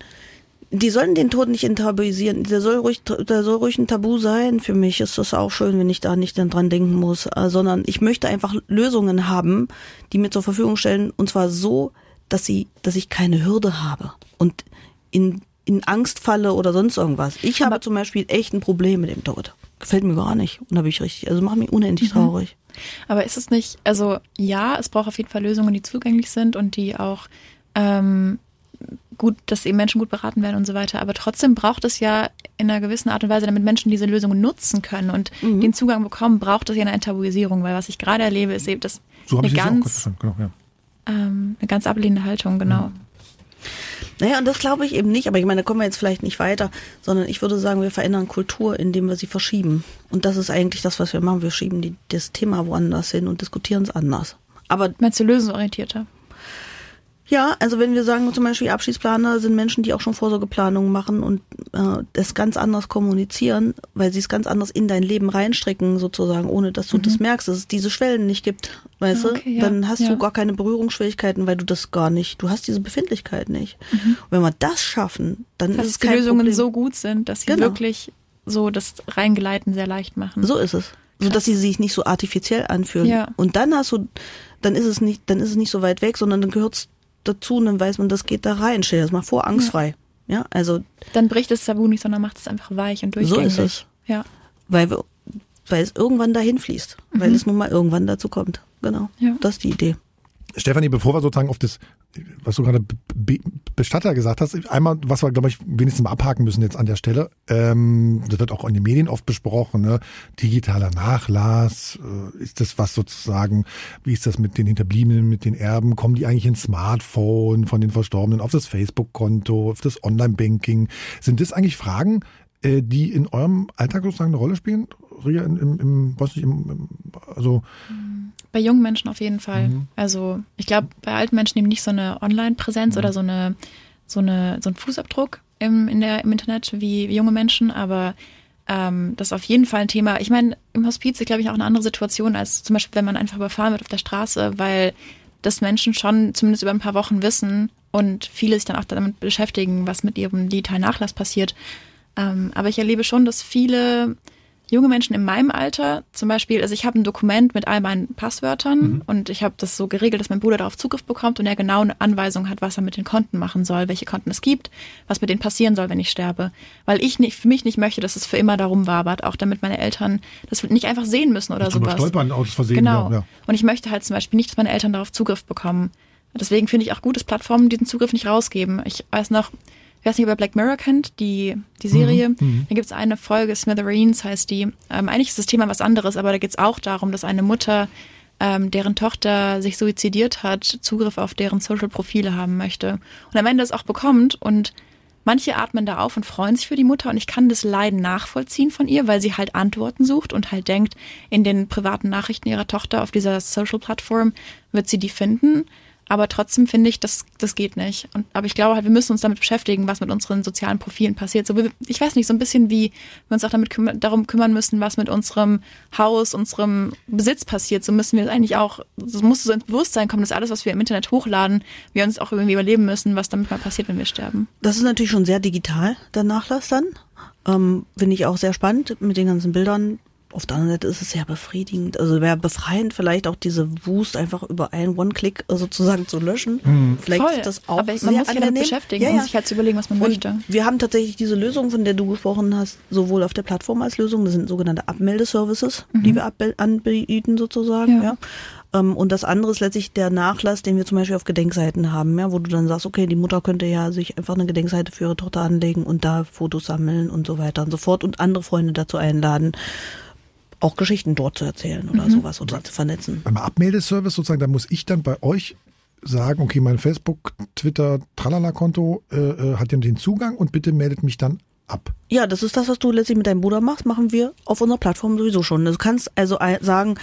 Die sollen den Tod nicht enttabuisieren. Der soll ruhig, der soll ruhig ein Tabu sein. Für mich ist das auch schön, wenn ich da nicht dran denken muss, äh, sondern ich möchte einfach Lösungen haben, die mir zur Verfügung stellen und zwar so, dass sie, dass ich keine Hürde habe und in in Angst falle oder sonst irgendwas. Ich habe zum Beispiel echt ein Problem mit dem Tod. Gefällt mir gar nicht. Und da bin ich richtig, also macht mich unendlich traurig. Aber ist es nicht, also ja, es braucht auf jeden Fall Lösungen, die zugänglich sind und die auch ähm, gut, dass eben Menschen gut beraten werden und so weiter. Aber trotzdem braucht es ja in einer gewissen Art und Weise, damit Menschen diese Lösungen nutzen können und Mhm. den Zugang bekommen, braucht es ja eine Enttabuisierung, weil was ich gerade erlebe, ist eben das So eine ganz. Genau, ja. ähm, eine ganz ablehnende Haltung, genau. Naja, und das glaube ich eben nicht, aber ich meine, da kommen wir jetzt vielleicht nicht weiter, sondern ich würde sagen, wir verändern Kultur, indem wir sie verschieben. Und das ist eigentlich das, was wir machen. Wir schieben die, das Thema woanders hin und diskutieren es anders. Aber Meinst du lösungsorientierter? Ja, also wenn wir sagen, zum Beispiel Abschiedsplaner sind Menschen, die auch schon Vorsorgeplanungen machen und äh, das ganz anders kommunizieren, weil sie es ganz anders in dein Leben reinstricken, sozusagen, ohne dass du das merkst, dass es diese Schwellen nicht gibt, weißt Mhm. Okay, du, ja, dann hast ja. du gar keine Berührungsschwierigkeiten, weil du das gar nicht, du hast diese Befindlichkeit nicht. Und wenn wir das schaffen, dann Mhm. Dass ist es die kein Lösungen Problem. so gut sind, dass sie Genau. wirklich so das Reingleiten sehr leicht machen. So ist es. So dass sie sich nicht so artifiziell anfühlen. Ja. Und dann hast du, dann ist es nicht, dann ist es nicht so weit weg, sondern dann gehört es dazu und dann weiß man, das geht da rein. Stell dir das mal vor, angstfrei. Ja, also, Dann bricht das Tabu nicht, sondern macht es einfach weich und So durchgängig. ist es. Ja. weil wir, weil es irgendwann dahin fließt. Weil es nun mal irgendwann dazu kommt. Genau. Ja. Das ist die Idee. Stefanie, bevor wir sozusagen auf das, was du gerade Be Bestatter gesagt hast, einmal, was wir, glaube ich, wenigstens mal abhaken müssen jetzt an der Stelle, ähm, das wird auch in den Medien oft besprochen, ne? digitaler Nachlass, äh, ist das was sozusagen, wie ist das mit den Hinterbliebenen, mit den Erben, kommen die eigentlich ins Smartphone von den Verstorbenen, auf das Facebook-Konto, auf das Online-Banking? Sind das eigentlich Fragen, äh, die in eurem Alltag sozusagen eine Rolle spielen? Ria, im, im, im, nicht, im, im, also, Bei jungen Menschen auf jeden Fall. Mhm. Also ich glaube, bei alten Menschen eben nicht so eine Online-Präsenz Mhm. oder so eine, so eine, so ein Fußabdruck im, in der, im Internet wie junge Menschen, aber ähm, das ist auf jeden Fall ein Thema. Ich meine, im Hospiz ist, glaube ich, auch eine andere Situation als zum Beispiel, wenn man einfach überfahren wird auf der Straße, weil das Menschen schon zumindest über ein paar Wochen wissen und viele sich dann auch damit beschäftigen, was mit ihrem digitalen Nachlass passiert. Ähm, aber ich erlebe schon, dass viele junge Menschen in meinem Alter, zum Beispiel, also ich habe ein Dokument mit all meinen Passwörtern und ich habe das so geregelt, dass mein Bruder darauf Zugriff bekommt und er genau eine Anweisung hat, was er mit den Konten machen soll, welche Konten es gibt, was mit denen passieren soll, wenn ich sterbe. Weil ich nicht, für mich nicht möchte, dass es für immer darum wabert, auch damit meine Eltern das nicht einfach sehen müssen oder sowas. stolpern aus Versehen. Genau. Ja, ja. Und ich möchte halt zum Beispiel nicht, dass meine Eltern darauf Zugriff bekommen. Deswegen finde ich auch gut, dass Plattformen diesen Zugriff nicht rausgeben. Ich weiß noch, ich weiß nicht, ob ihr Black Mirror kennt, die, die Serie. Da gibt es eine Folge, Smithereens heißt die. Ähm, eigentlich ist das Thema was anderes, aber da geht es auch darum, dass eine Mutter, ähm, deren Tochter sich suizidiert hat, Zugriff auf deren Social-Profile haben möchte. Und am Ende es auch bekommt und Manche atmen da auf und freuen sich für die Mutter und ich kann das Leiden nachvollziehen von ihr, weil sie halt Antworten sucht und halt denkt, in den privaten Nachrichten ihrer Tochter auf dieser Social-Plattform wird sie die finden. Aber trotzdem finde ich, das, das geht nicht. Und, aber ich glaube halt, wir müssen uns damit beschäftigen, was mit unseren sozialen Profilen passiert. So, ich weiß nicht, so ein bisschen wie wir uns auch damit kümmer, darum kümmern müssen, was mit unserem Haus, unserem Besitz passiert. So müssen wir eigentlich auch, so muss so ins Bewusstsein kommen, dass alles, was wir im Internet hochladen, wir uns auch irgendwie überleben müssen, was damit mal passiert, wenn wir sterben. Das ist natürlich schon sehr digital, der Nachlass dann. Ähm, Finde ich auch sehr spannend mit den ganzen Bildern. Auf der anderen Seite ist es sehr befriedigend. Also wäre befreiend, vielleicht auch diese Wust einfach über einen One-Click sozusagen zu löschen. Vielleicht Voll. ist das auch aber sehr man muss sich damit beschäftigen Ja, und ja. sich halt zu überlegen, was man Und möchte. wir haben tatsächlich diese Lösung, von der du gesprochen hast, sowohl auf der Plattform als Lösung. Das sind sogenannte Abmeldeservices, die wir anbieten sozusagen. Mhm. Ja. Ja. Ähm, Und das andere ist letztlich der Nachlass, den wir zum Beispiel auf Gedenkseiten haben, ja, wo du dann sagst, okay, die Mutter könnte ja sich einfach eine Gedenkseite für ihre Tochter anlegen und da Fotos sammeln und so weiter und so fort und andere Freunde dazu einladen, auch Geschichten dort zu erzählen oder sowas oder zu vernetzen. beim Abmeldeservice sozusagen, da muss ich dann bei euch sagen, okay, mein Facebook, Twitter, Tralala-Konto äh, äh, hat ja den Zugang und bitte meldet mich dann ab. Ja, das ist das, was du letztlich mit deinem Bruder machst, machen wir auf unserer Plattform sowieso schon. Du kannst also sagen,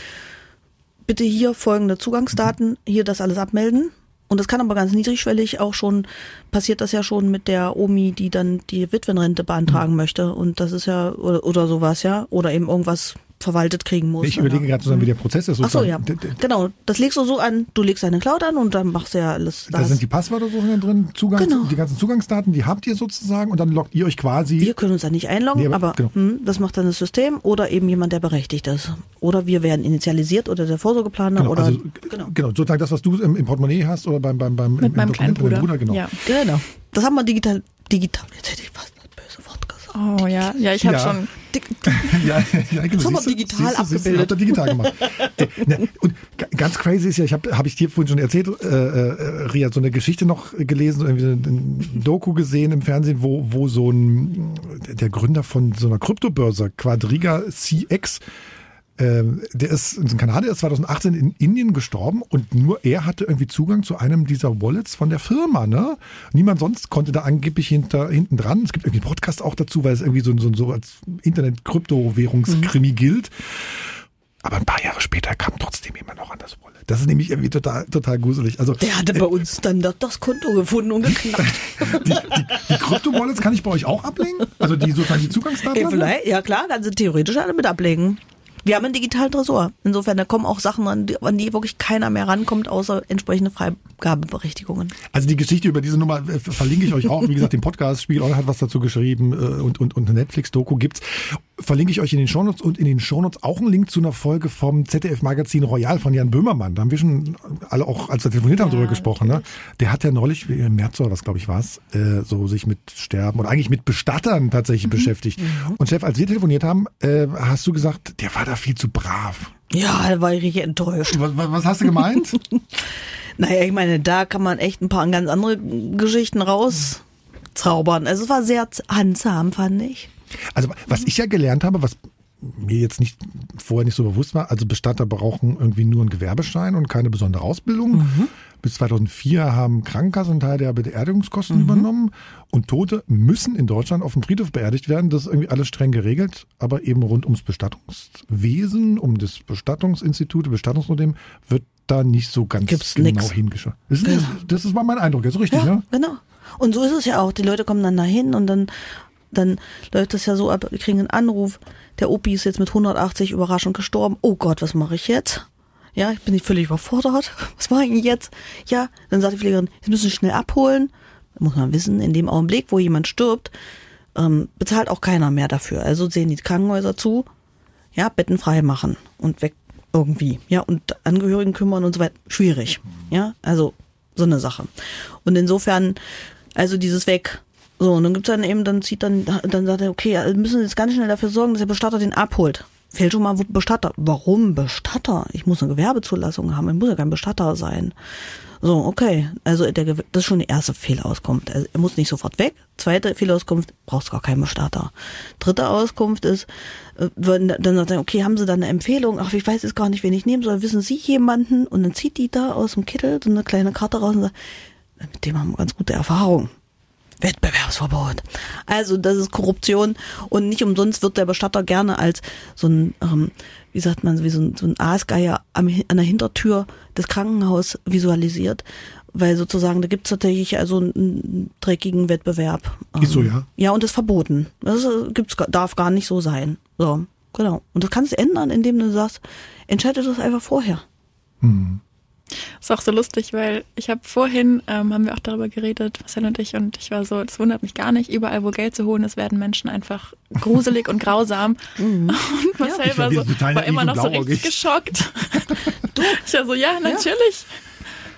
bitte hier folgende Zugangsdaten, hier das alles abmelden. Und das kann aber ganz niedrigschwellig auch schon, passiert das ja schon mit der Omi, die dann die Witwenrente beantragen möchte. Und das ist ja, oder, oder sowas, ja. Oder eben irgendwas verwaltet kriegen muss. Ich überlege gerade zusammen, wie der Prozess ist. Ach so, ja. Genau. Das legst du so an, du legst deine Cloud an und dann machst du ja alles. Da sind die Passwörter so drin, Zugang, Genau. die ganzen Zugangsdaten, die habt ihr sozusagen und dann loggt ihr euch quasi. Wir können uns da nicht einloggen, Nee, aber- aber, genau. hm, das macht dann das System oder eben jemand, der berechtigt ist. Oder wir werden initialisiert oder der Vorsorgeplaner genau, oder also, genau. genau, sozusagen das, was du im, im Portemonnaie hast oder beim, beim, beim Mit im, meinem im kleinen Dokument Bruder. Bruder, genau. Ja. Genau. Das haben wir digital, digital. Jetzt hätte ich fast das böse Wort gesagt. Oh ja, ja, ich habe Ja. schon. Ja, ja, genau. Wir Siehst du? digital Siehst du, siehst du, abgebildet. Habt ihr digital gemacht. So, ne, und ga- ganz crazy ist ja, ich habe hab ich dir vorhin schon erzählt, äh, äh, Ria, so eine Geschichte noch gelesen, so irgendwie ein Doku gesehen im Fernsehen, wo, wo so ein, der Gründer von so einer Kryptobörse, Quadriga CX, ähm, der ist ein Kanadier, ist 2018 in Indien gestorben und nur er hatte irgendwie Zugang zu einem dieser Wallets von der Firma. Ne? Niemand sonst konnte da angeblich hinter, hinten dran. Es gibt irgendwie einen Podcast auch dazu, weil es irgendwie so, so, so als Internet-Kryptowährungskrimi gilt. Aber ein paar Jahre später kam trotzdem jemand noch an das Wallet. Das ist nämlich irgendwie total, total gruselig. Also, Der hatte bei uns dann das, das Konto gefunden und geknackt. die, die, die Krypto-Wallets kann ich bei euch auch ablegen? Also die sozusagen die Zugangsdaten? Ja, vielleicht, ja klar, kannst du theoretisch alle mit ablegen. Wir haben einen digitalen Tresor. Insofern, da kommen auch Sachen an, die, an die wirklich keiner mehr rankommt, außer entsprechende Freigabeberechtigungen. Also die Geschichte über diese Nummer äh, verlinke ich euch auch. Wie gesagt, den Podcast Spiegel Online hat was dazu geschrieben äh, und, und, und eine Netflix-Doku gibt's. Verlinke ich euch in den Shownotes und in den Shownotes auch einen Link zu einer Folge vom ZDF-Magazin Royal von Jan Böhmermann. Da haben wir schon alle auch, als wir telefoniert haben, Ja, drüber gesprochen. Ne? Der hat ja neulich, äh, im März oder was, glaube ich, war's, äh, so sich mit Sterben oder eigentlich mit Bestattern tatsächlich beschäftigt. Und Chef, als wir telefoniert haben, äh, hast du gesagt, der war da viel zu brav. Ja, da war ich richtig enttäuscht. Was, was hast du gemeint? Naja, ich meine, da kann man echt ein paar ganz andere Geschichten rauszaubern. Also es war sehr handsam, fand ich. Also was ich ja gelernt habe, was mir jetzt nicht vorher nicht so bewusst war, also Bestatter brauchen irgendwie nur einen Gewerbeschein und keine besondere Ausbildung. Bis 2004 haben Krankenkassen einen Teil der Beerdigungskosten übernommen und Tote müssen in Deutschland auf dem Friedhof beerdigt werden. Das ist irgendwie alles streng geregelt, aber eben rund ums Bestattungswesen, um das Bestattungsinstitut, Bestattungsunternehmen wird da nicht so ganz Gibt's genau hingeschaut. Das, ist, das ist war mein Eindruck, jetzt richtig, Ja, ja? genau. Und so ist es ja auch. Die Leute kommen dann dahin und dann, dann läuft das ja so ab, wir kriegen einen Anruf, der Opi ist jetzt mit 180 überraschend gestorben. Oh Gott, was mache ich jetzt? Ja, ich bin nicht völlig überfordert. Was mache ich denn jetzt? Ja, dann sagt die Pflegerin, Sie müssen schnell abholen. Muss man wissen, in dem Augenblick, wo jemand stirbt, ähm, bezahlt auch keiner mehr dafür. Also sehen die Krankenhäuser zu, ja, Betten frei machen und weg irgendwie, ja, und Angehörigen kümmern und so weiter. Schwierig, ja, also so eine Sache. Und insofern, also dieses weg. So, und dann gibt's dann eben, dann zieht dann, dann sagt er, okay, wir müssen jetzt ganz schnell dafür sorgen, dass der Bestatter den abholt. Fällt schon mal Bestatter. Warum Bestatter? Ich muss eine Gewerbezulassung haben, ich muss ja kein Bestatter sein. So, okay. Also der, das ist schon die erste Fehlauskunft. Also, er muss nicht sofort weg. Zweite Fehlauskunft, brauchst gar keinen Bestatter. Dritte Auskunft ist, äh, wenn, dann sagt er, okay, haben Sie da eine Empfehlung? Ach, ich weiß jetzt gar nicht, wen ich nehmen soll. Wissen Sie jemanden? Und dann zieht die da aus dem Kittel so eine kleine Karte raus und sagt, mit dem haben wir ganz gute Erfahrung. Wettbewerbsverbot. Also das ist Korruption und nicht umsonst wird der Bestatter gerne als so ein, ähm, wie sagt man, wie so ein, so ein Aasgeier am, an der Hintertür des Krankenhauses visualisiert, weil sozusagen da gibt's tatsächlich also einen, dreckigen Wettbewerb. Ist so, ja? Ja, und das ist verboten. Das äh, gibt's, gar- darf gar nicht so sein. So, genau. Und das kannst du ändern, indem du sagst, entscheide das einfach vorher. Ist auch so lustig, weil ich habe vorhin, ähm, haben wir auch darüber geredet, Marcel und ich, und ich war so, das wundert mich gar nicht, überall wo Geld zu holen ist, werden Menschen einfach gruselig und grausam. Und Marcel Ich war so, war immer noch so richtig geschockt. ich war so, ja, natürlich.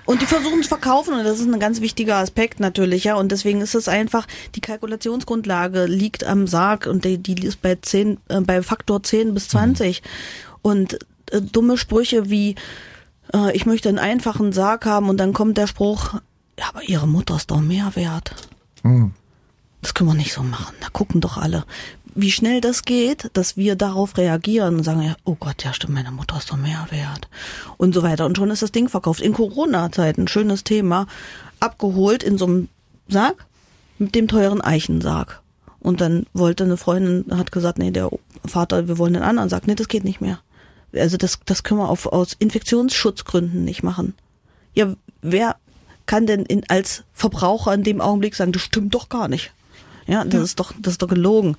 Und die versuchen zu verkaufen und das ist ein ganz wichtiger Aspekt natürlich, ja. Und deswegen ist es einfach, die Kalkulationsgrundlage liegt am Sarg und die, die ist bei 10, äh, bei Faktor 10 bis 20. Und äh, dumme Sprüche wie, äh, ich möchte einen einfachen Sarg haben und dann kommt der Spruch, ja, aber ihre Mutter ist doch mehr wert. Das können wir nicht so machen. Da gucken doch alle. Wie schnell das geht, dass wir darauf reagieren und sagen, ja, oh Gott, ja stimmt, meine Mutter ist doch mehr wert. Und so weiter. Und schon ist das Ding verkauft. In Corona-Zeiten, schönes Thema, abgeholt in so einem Sarg mit dem teuren Eichensarg. Und dann wollte eine Freundin, hat gesagt, nee, der Vater, wir wollen den anderen Sarg. Nee, das geht nicht mehr. Also das, das können wir auf, aus Infektionsschutzgründen nicht machen. Ja, wer kann denn in, als Verbraucher in dem Augenblick sagen, das stimmt doch gar nicht. Ja, das ist doch, das ist doch gelogen.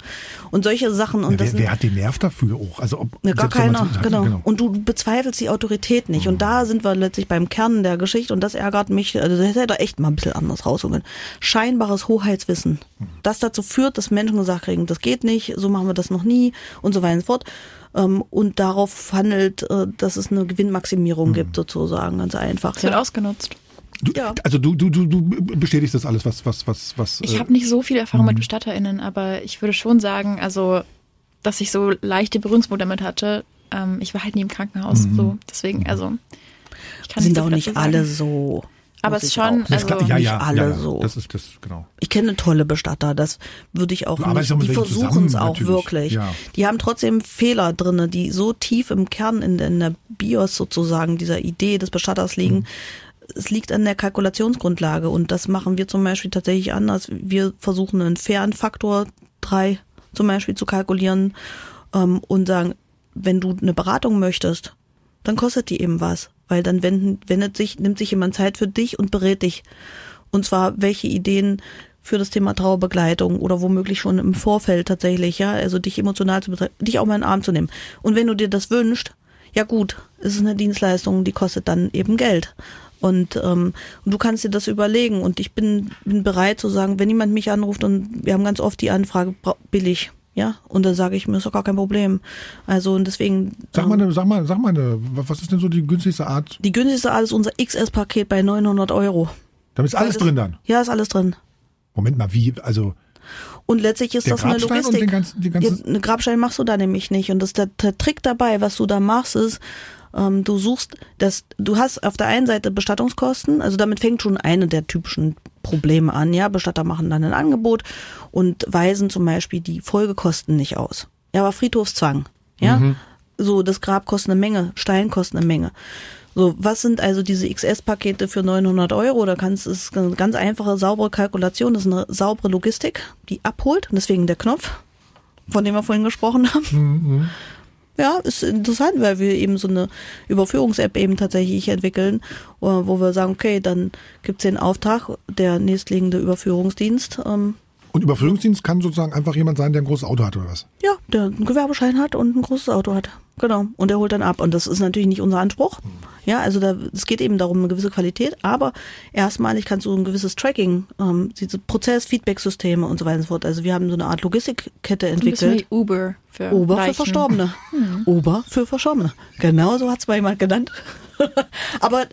Und solche Sachen und Ja, das wer, wer hat den Nerv dafür auch? Also ob, ja, gar keiner, so- genau. Und du bezweifelst die Autorität nicht. Und da sind wir letztlich beim Kern der Geschichte und das ärgert mich. Also das hätte er echt mal ein bisschen anders rausholen. Scheinbares Hoheitswissen. Das dazu führt, dass Menschen gesagt kriegen, das geht nicht, so machen wir das noch nie und so weiter und so fort. Ähm, Und darauf handelt, äh, dass es eine Gewinnmaximierung gibt, sozusagen, ganz einfach. Das wird Ja. ausgenutzt. Du, Ja. Also du, du, du, du bestätigst das alles, was, was, was, was. Ich äh, habe nicht so viel Erfahrung mit BestatterInnen, aber ich würde schon sagen, also, dass ich so leichte Berührungspunkte damit hatte. Ähm, ich war halt nie im Krankenhaus, so. Deswegen, also, ich kann Sind nicht so auch nicht dazu alle sagen. so. Aber es ist schon, auch das ist klar, also, ja, nicht ja, alle ja, ja, so. Das ist das, genau. Ich kenne tolle Bestatter, das würde ich auch nicht. Die versuchen es auch natürlich. wirklich. Ja. Die haben trotzdem Fehler drinne, die so tief im Kern in, in der BIOS sozusagen dieser Idee des Bestatters liegen. Mhm. Es liegt an der Kalkulationsgrundlage und das machen wir zum Beispiel tatsächlich anders. Wir versuchen einen fairen Faktor drei zum Beispiel zu kalkulieren ähm, und sagen, wenn du eine Beratung möchtest, dann kostet die eben was. weil dann wenden, wendet sich, nimmt sich jemand Zeit für dich und berät dich. Und zwar, welche Ideen für das Thema Trauerbegleitung oder womöglich schon im Vorfeld tatsächlich, ja, also dich emotional zu betreiben, dich auch mal in den Arm zu nehmen. Und wenn du dir das wünschst, ja gut, es ist eine Dienstleistung, die kostet dann eben Geld. Und, ähm, und du kannst dir das überlegen. Und ich bin, bin bereit zu sagen, wenn jemand mich anruft und wir haben ganz oft die Anfrage, billig, ja, und dann sage ich mir, ist doch gar kein Problem. Also und deswegen. Sag mal, ähm, sag mal, sag mal, eine, was ist denn so die günstigste Art? Die günstigste Art ist unser XS-Paket bei 900 Euro. Da ist alles drin dann? Ja, ist alles drin. Moment mal, wie, also. Und letztlich ist das eine Logistik. Ganzen, die ganze eine Grabstein machst du da nämlich nicht. Und das der, der Trick dabei, was du da machst, ist, ähm, du suchst, das, du hast auf der einen Seite Bestattungskosten, also damit fängt schon eine der typischen Probleme an. Ja, Bestatter machen dann ein Angebot und weisen zum Beispiel die Folgekosten nicht aus. Ja, aber Friedhofszwang. Ja, mhm. so das Grab kostet eine Menge, Stein kostet eine Menge. So, was sind also diese XS-Pakete für 900 Euro? Da kannst es ist eine ganz einfache, saubere Kalkulation, das ist eine saubere Logistik, die abholt. Und deswegen der Knopf, von dem wir vorhin gesprochen haben. Mhm. Ja, ist interessant, weil wir eben so eine Überführungs-App eben tatsächlich entwickeln, wo wir sagen, okay, dann gibt's den Auftrag, der nächstliegende Überführungsdienst. Ähm, und Überführungsdienst kann sozusagen einfach jemand sein, der ein großes Auto hat oder was? Ja, der einen Gewerbeschein hat und ein großes Auto hat. Genau. Und der holt dann ab. Und das ist natürlich nicht unser Anspruch. Ja, also da, es geht eben darum, eine gewisse Qualität, aber erstmalig kannst du ein gewisses Tracking, ähm, diese Prozess-Feedback-Systeme und so weiter und so fort. Also wir haben so eine Art Logistikkette entwickelt. Wie Uber für Uber Leichen. für Verstorbene. Hm. Uber für Verstorbene. Genau so hat es mal jemand genannt. aber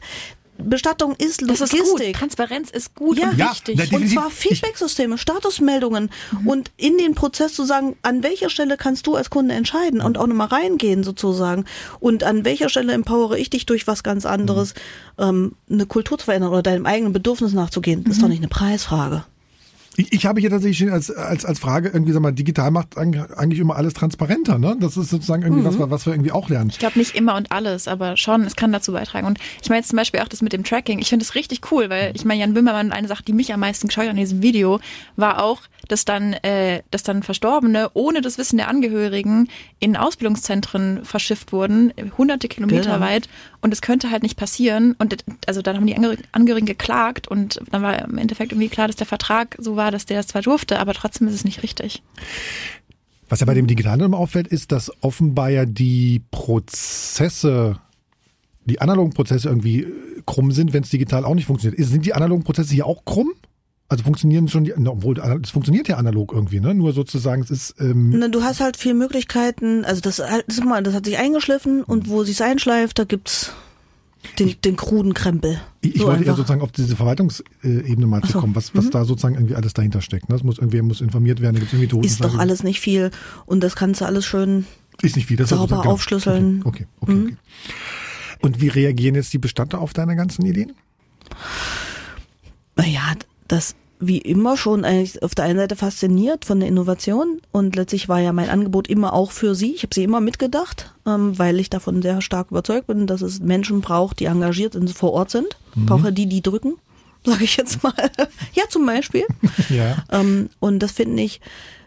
Bestattung ist Logistik. Das ist gut. Transparenz ist gut ja. und wichtig. Ja, und zwar Feedbacksysteme, Statusmeldungen mhm. und in den Prozess zu sagen, an welcher Stelle kannst du als Kunde entscheiden und auch nochmal reingehen sozusagen und an welcher Stelle empowere ich dich durch was ganz anderes, mhm. ähm, eine Kultur zu verändern oder deinem eigenen Bedürfnis nachzugehen. Das ist doch nicht eine Preisfrage. Ich, ich habe hier tatsächlich als, als, als Frage irgendwie, sag mal, digital macht eigentlich immer alles transparenter, ne? Das ist sozusagen irgendwie mhm. was, was wir irgendwie auch lernen. Ich glaube nicht immer und alles, aber schon, es kann dazu beitragen. Und ich meine jetzt zum Beispiel auch das mit dem Tracking. Ich finde es richtig cool, weil ich meine, Jan Böhmermann, eine Sache, die mich am meisten geschaut hat in diesem Video, war auch, dass dann, äh, dass dann Verstorbene ohne das Wissen der Angehörigen in Ausbildungszentren verschifft wurden, hunderte Kilometer genau. weit. Und es könnte halt nicht passieren. Und also dann haben die Angehörigen geklagt und dann war im Endeffekt irgendwie klar, dass der Vertrag so war, dass der das zwar durfte, aber trotzdem ist es nicht richtig. Was ja bei dem Digitalen auffällt, ist, dass offenbar ja die Prozesse die analogen Prozesse irgendwie krumm sind, wenn es digital auch nicht funktioniert. Sind die analogen Prozesse hier auch krumm? Also funktionieren schon, die, obwohl es funktioniert ja analog irgendwie, ne? Nur sozusagen, es ist. Ähm Na, du hast halt viele Möglichkeiten. Also das, das, mal, das hat sich eingeschliffen und wo sich's einschleift, da gibt's den, den kruden Krempel. Ich, ich so wollte einfach. eher sozusagen auf diese Verwaltungsebene mal zu so. kommen, was, was mhm. da sozusagen irgendwie alles dahinter steckt. Ne? Das muss irgendwie muss informiert werden, da gibt's irgendwie Toten. Ist doch alles nicht viel und das kannst du alles schön ist nicht viel, das sauber genau. aufschlüsseln. Okay, okay, okay, mhm. okay. Und wie reagieren jetzt die Bestatter auf deine ganzen Ideen? Naja, das wie immer schon eigentlich auf der einen Seite fasziniert von der Innovation und letztlich war ja mein Angebot immer auch für sie. Ich habe sie immer mitgedacht, ähm, weil ich davon sehr stark überzeugt bin, dass es Menschen braucht, die engagiert und vor Ort sind. Mhm. Brauche die, die drücken, sage ich jetzt mal. ja, zum Beispiel. ja. Ähm, und das finde ich,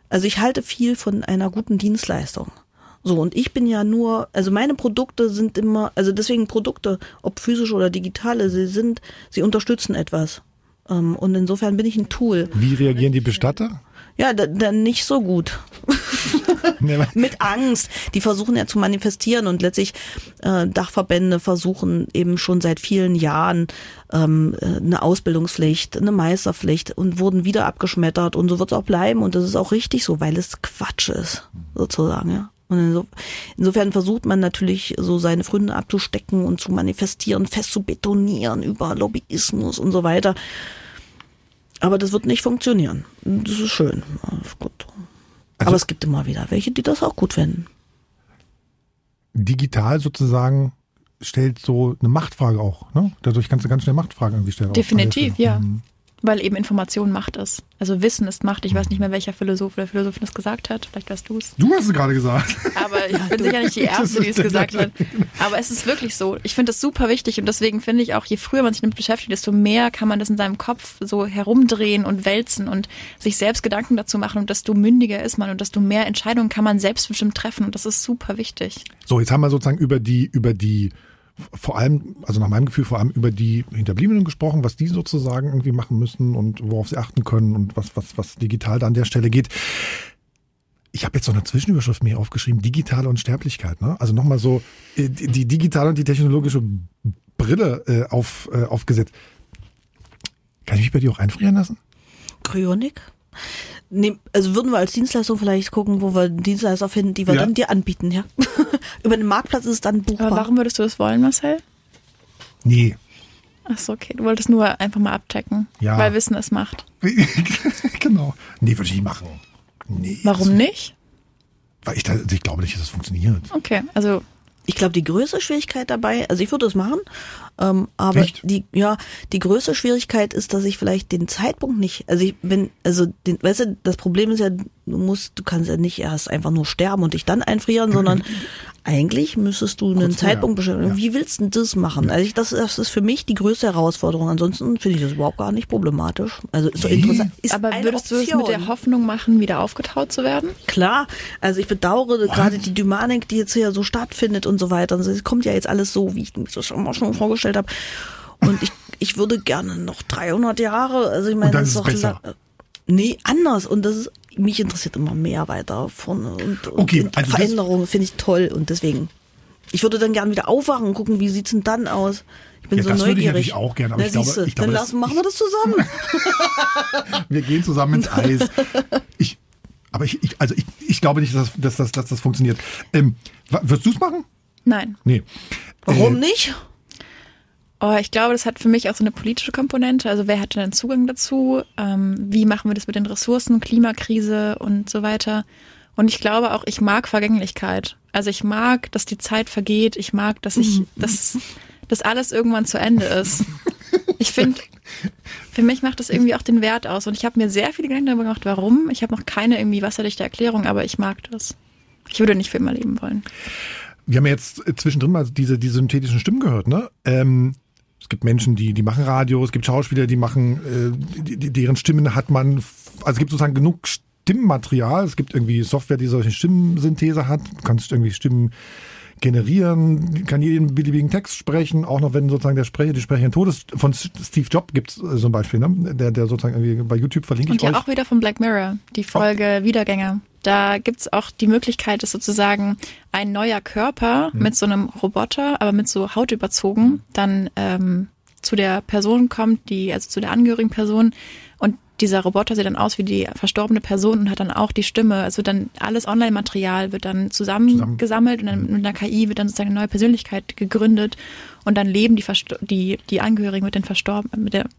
also ich halte viel von einer guten Dienstleistung. So, und ich bin ja nur, also meine Produkte sind immer, also deswegen Produkte, ob physisch oder digitale, sie sind, sie unterstützen etwas. Ähm, und insofern bin ich ein Tool. Wie reagieren die Bestatter? Ja, dann nicht so gut. Mit Angst. Die versuchen ja zu manifestieren und letztlich äh, Dachverbände versuchen eben schon seit vielen Jahren ähm, äh, eine Ausbildungspflicht, eine Meisterpflicht und wurden wieder abgeschmettert und so wird es auch bleiben und das ist auch richtig so, weil es Quatsch ist, sozusagen, ja. Und insofern versucht man natürlich so seine Fründe abzustecken und zu manifestieren, fest zu betonieren über Lobbyismus und so weiter. Aber das wird nicht funktionieren. Das ist schön. Das ist gut. Also Aber es gibt immer wieder welche, die das auch gut finden. Digital sozusagen stellt so eine Machtfrage auch. Ne? Dadurch kannst du ganz schnell Machtfragen irgendwie stellen. Definitiv, ja. Mhm weil eben Information Macht ist. Also Wissen ist Macht. Ich weiß nicht mehr, welcher Philosoph oder Philosophin das gesagt hat. Vielleicht weißt du es. Du hast es gerade gesagt. Aber ich bin sicher nicht die Erste, die es gesagt hat. Aber es ist wirklich so. Ich finde das super wichtig und deswegen finde ich auch, je früher man sich damit beschäftigt, desto mehr kann man das in seinem Kopf so herumdrehen und wälzen und sich selbst Gedanken dazu machen und desto mündiger ist man und desto mehr Entscheidungen kann man selbstbestimmt treffen und das ist super wichtig. So, jetzt haben wir sozusagen über die, über die vor allem, also nach meinem Gefühl vor allem über die Hinterbliebenen gesprochen, was die sozusagen irgendwie machen müssen und worauf sie achten können und was, was, was digital da an der Stelle geht. Ich habe jetzt noch eine Zwischenüberschrift mir aufgeschrieben, digitale Unsterblichkeit. Ne? Also nochmal so äh, die, digitale und die technologische Brille äh, auf, äh, aufgesetzt. Kann ich mich bei dir auch einfrieren lassen? Kryonik? Nee, also würden wir als Dienstleistung vielleicht gucken, wo wir Dienstleister finden, die wir Ja. dann dir anbieten, ja. Über den Marktplatz ist es dann buchbar. Aber warum würdest du das wollen, Marcel? Nee. Ach so, okay. Du wolltest nur einfach mal abchecken, Ja. weil Wissen es macht. genau. Nee, würde ich nicht machen. Nee. Warum nicht? Weil ich, da, ich glaube nicht, dass das funktioniert. Okay, also Ich glaube, die größte Schwierigkeit dabei, also ich würde es machen, ähm, aber Echt? die, ja, die größte Schwierigkeit ist, dass ich vielleicht den Zeitpunkt nicht, also ich bin, also den, weißt du, das Problem ist ja, du musst, du kannst ja nicht erst einfach nur sterben und dich dann einfrieren, sondern eigentlich müsstest du einen vorher. Zeitpunkt bestimmen. Ja. Wie willst du denn das machen? Also ich, das, das ist für mich die größte Herausforderung. Ansonsten finde ich das überhaupt gar nicht problematisch. Also ist so interessant. Ist aber würdest du es mit der Option. Hoffnung machen, wieder aufgetaut zu werden? Klar, also ich bedauere gerade die Dynamik, die jetzt hier so stattfindet und so weiter. Also es kommt ja jetzt alles so, wie ich mir das schon mal schon vorgestellt habe. Und ich, ich würde gerne noch 300 Jahre, also ich meine, Und das ist doch besser. Nee, anders. Und das ist, mich interessiert immer mehr weiter vorne. Und, und Okay, also das- Veränderungen finde ich toll und deswegen. Ich würde dann gerne wieder aufwachen und gucken, wie sieht's denn dann aus? Ich bin Ja, so das würde ich neugierig. natürlich auch gerne, aber Na, ich glaube- ich glaube, dann das- lassen, machen wir das zusammen. Wir gehen zusammen ins Eis. Ich, aber ich, ich also ich, ich glaube nicht, dass, das- dass, das- dass das funktioniert. Ähm, wirst du es machen? Nein. Nee. Warum Äh, nicht? Oh, ich glaube, das hat für mich auch so eine politische Komponente. Also wer hat denn Zugang dazu? Ähm, wie machen wir das mit den Ressourcen, Klimakrise und so weiter? Und ich glaube auch, ich mag Vergänglichkeit. Also ich mag, dass die Zeit vergeht. Ich mag, dass ich, dass, dass alles irgendwann zu Ende ist. Ich finde, für mich macht das irgendwie auch den Wert aus. Und ich habe mir sehr viele Gedanken darüber gemacht, warum. Ich habe noch keine irgendwie wasserdichte Erklärung, aber ich mag das. Ich würde nicht für immer leben wollen. Wir haben ja jetzt zwischendrin mal diese, diese synthetischen Stimmen gehört, ne? Ähm, es gibt Menschen, die, die machen Radio, es gibt Schauspieler, die machen, äh, die, deren Stimmen hat man, also es gibt sozusagen genug Stimmmaterial, es gibt irgendwie Software, die solche Stimmensynthese hat, du kannst irgendwie Stimmen generieren, kann jeden beliebigen Text sprechen, auch noch wenn sozusagen der Sprecher, die Sprecherin tot ist. Von Steve Jobs gibt es so ein Beispiel, ne? der, der sozusagen irgendwie bei YouTube verlinke Und ja euch. auch wieder von Black Mirror, die Folge Wiedergänger. Da gibt's auch die Möglichkeit, dass sozusagen ein neuer Körper Mhm. mit so einem Roboter, aber mit so Haut überzogen, dann ähm, zu der Person kommt, die, also zu der angehörigen Person und dieser Roboter sieht dann aus wie die verstorbene Person und hat dann auch die Stimme. Also dann alles Online-Material wird dann zusammengesammelt und dann mit einer KI wird dann sozusagen eine neue Persönlichkeit gegründet und dann leben die, Versto die, die Angehörigen mit den Verstorbenen, mit der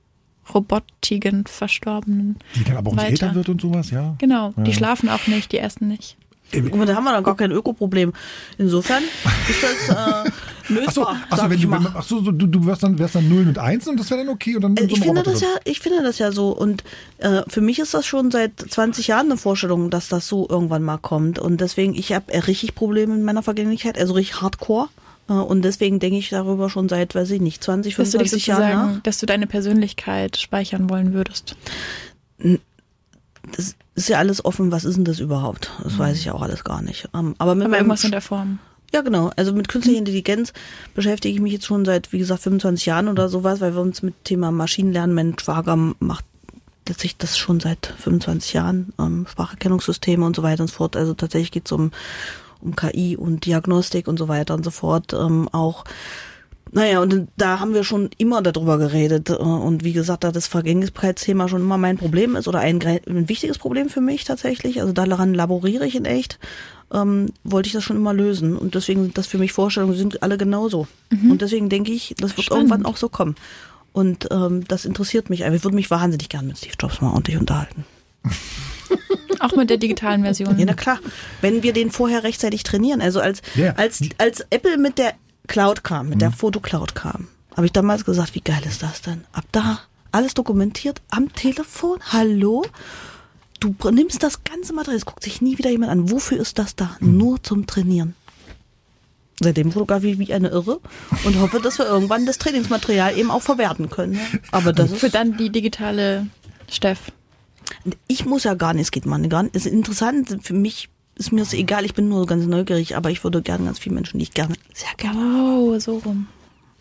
robotigen Verstorbenen. die dann aber auch nicht weiter. älter wird und sowas, ja. Genau, die Ja. schlafen auch nicht, die essen nicht. Guck mal, da haben wir dann gar kein Ökoproblem. Insofern ist das äh, lösbar. Achso, sag wenn du, ach so, so, du, du wärst dann, wärst dann 0 und 1 und das wäre dann okay und dann Äh, Ich finde das drin. ja, ich finde das ja so und äh, für mich ist das schon seit 20 Jahren eine Vorstellung, dass das so irgendwann mal kommt und deswegen ich habe richtig Probleme mit meiner Vergänglichkeit, also richtig Hardcore äh, und deswegen denke ich darüber schon seit, weiß ich nicht, 20, Dass du dich 25 Jahren nach. dass du deine Persönlichkeit speichern wollen würdest. Das ist ja alles offen. Was ist denn das überhaupt? Das weiß ich auch alles gar nicht. Ähm, aber mit Aber irgendwas in der Form. Ja, genau. Also mit künstlicher Intelligenz beschäftige ich mich jetzt schon seit, wie gesagt, 25 Jahren oder sowas, weil wir uns mit Thema Maschinenlernen, mein Schwager macht letztlich das schon seit 25 Jahren, ähm, Spracherkennungssysteme und so weiter und so fort. Also tatsächlich geht es um, um KI und Diagnostik und so weiter und so fort. Ähm, auch naja, und da haben wir schon immer darüber geredet. äh, Und wie gesagt, da das Vergänglichkeitsthema schon immer mein Problem ist oder ein, ein wichtiges Problem für mich tatsächlich, also daran laboriere ich in echt, ähm, wollte ich das schon immer lösen. Und deswegen sind das für mich Vorstellungen, die sind alle genauso. Und deswegen denke ich, das wird Spannend. irgendwann auch so kommen. Und ähm, das interessiert mich. Aber ich würde mich wahnsinnig gern mit Steve Jobs mal ordentlich unterhalten. Auch mit der digitalen Version. Ja, na klar. Wenn wir den vorher rechtzeitig trainieren, also als, Ja. als, als Apple mit der Cloud kam, mit der Fotocloud kam, habe ich damals gesagt, wie geil ist das denn? Ab da alles dokumentiert am Telefon. Hallo? Du nimmst das ganze Material, es guckt sich nie wieder jemand an. Wofür ist das da? Nur zum Trainieren. Seitdem fotografiere ich wie eine Irre und hoffe, dass wir irgendwann das Trainingsmaterial eben auch verwerten können. ja. Aber das ist Für dann die digitale Steff. Ich muss ja gar nicht, es geht mal gar nicht. Es ist interessant, für mich ist mir das egal, ich bin nur ganz neugierig, aber ich würde gerne ganz viele Menschen, die ich gerne, sehr gerne. Oh, so rum.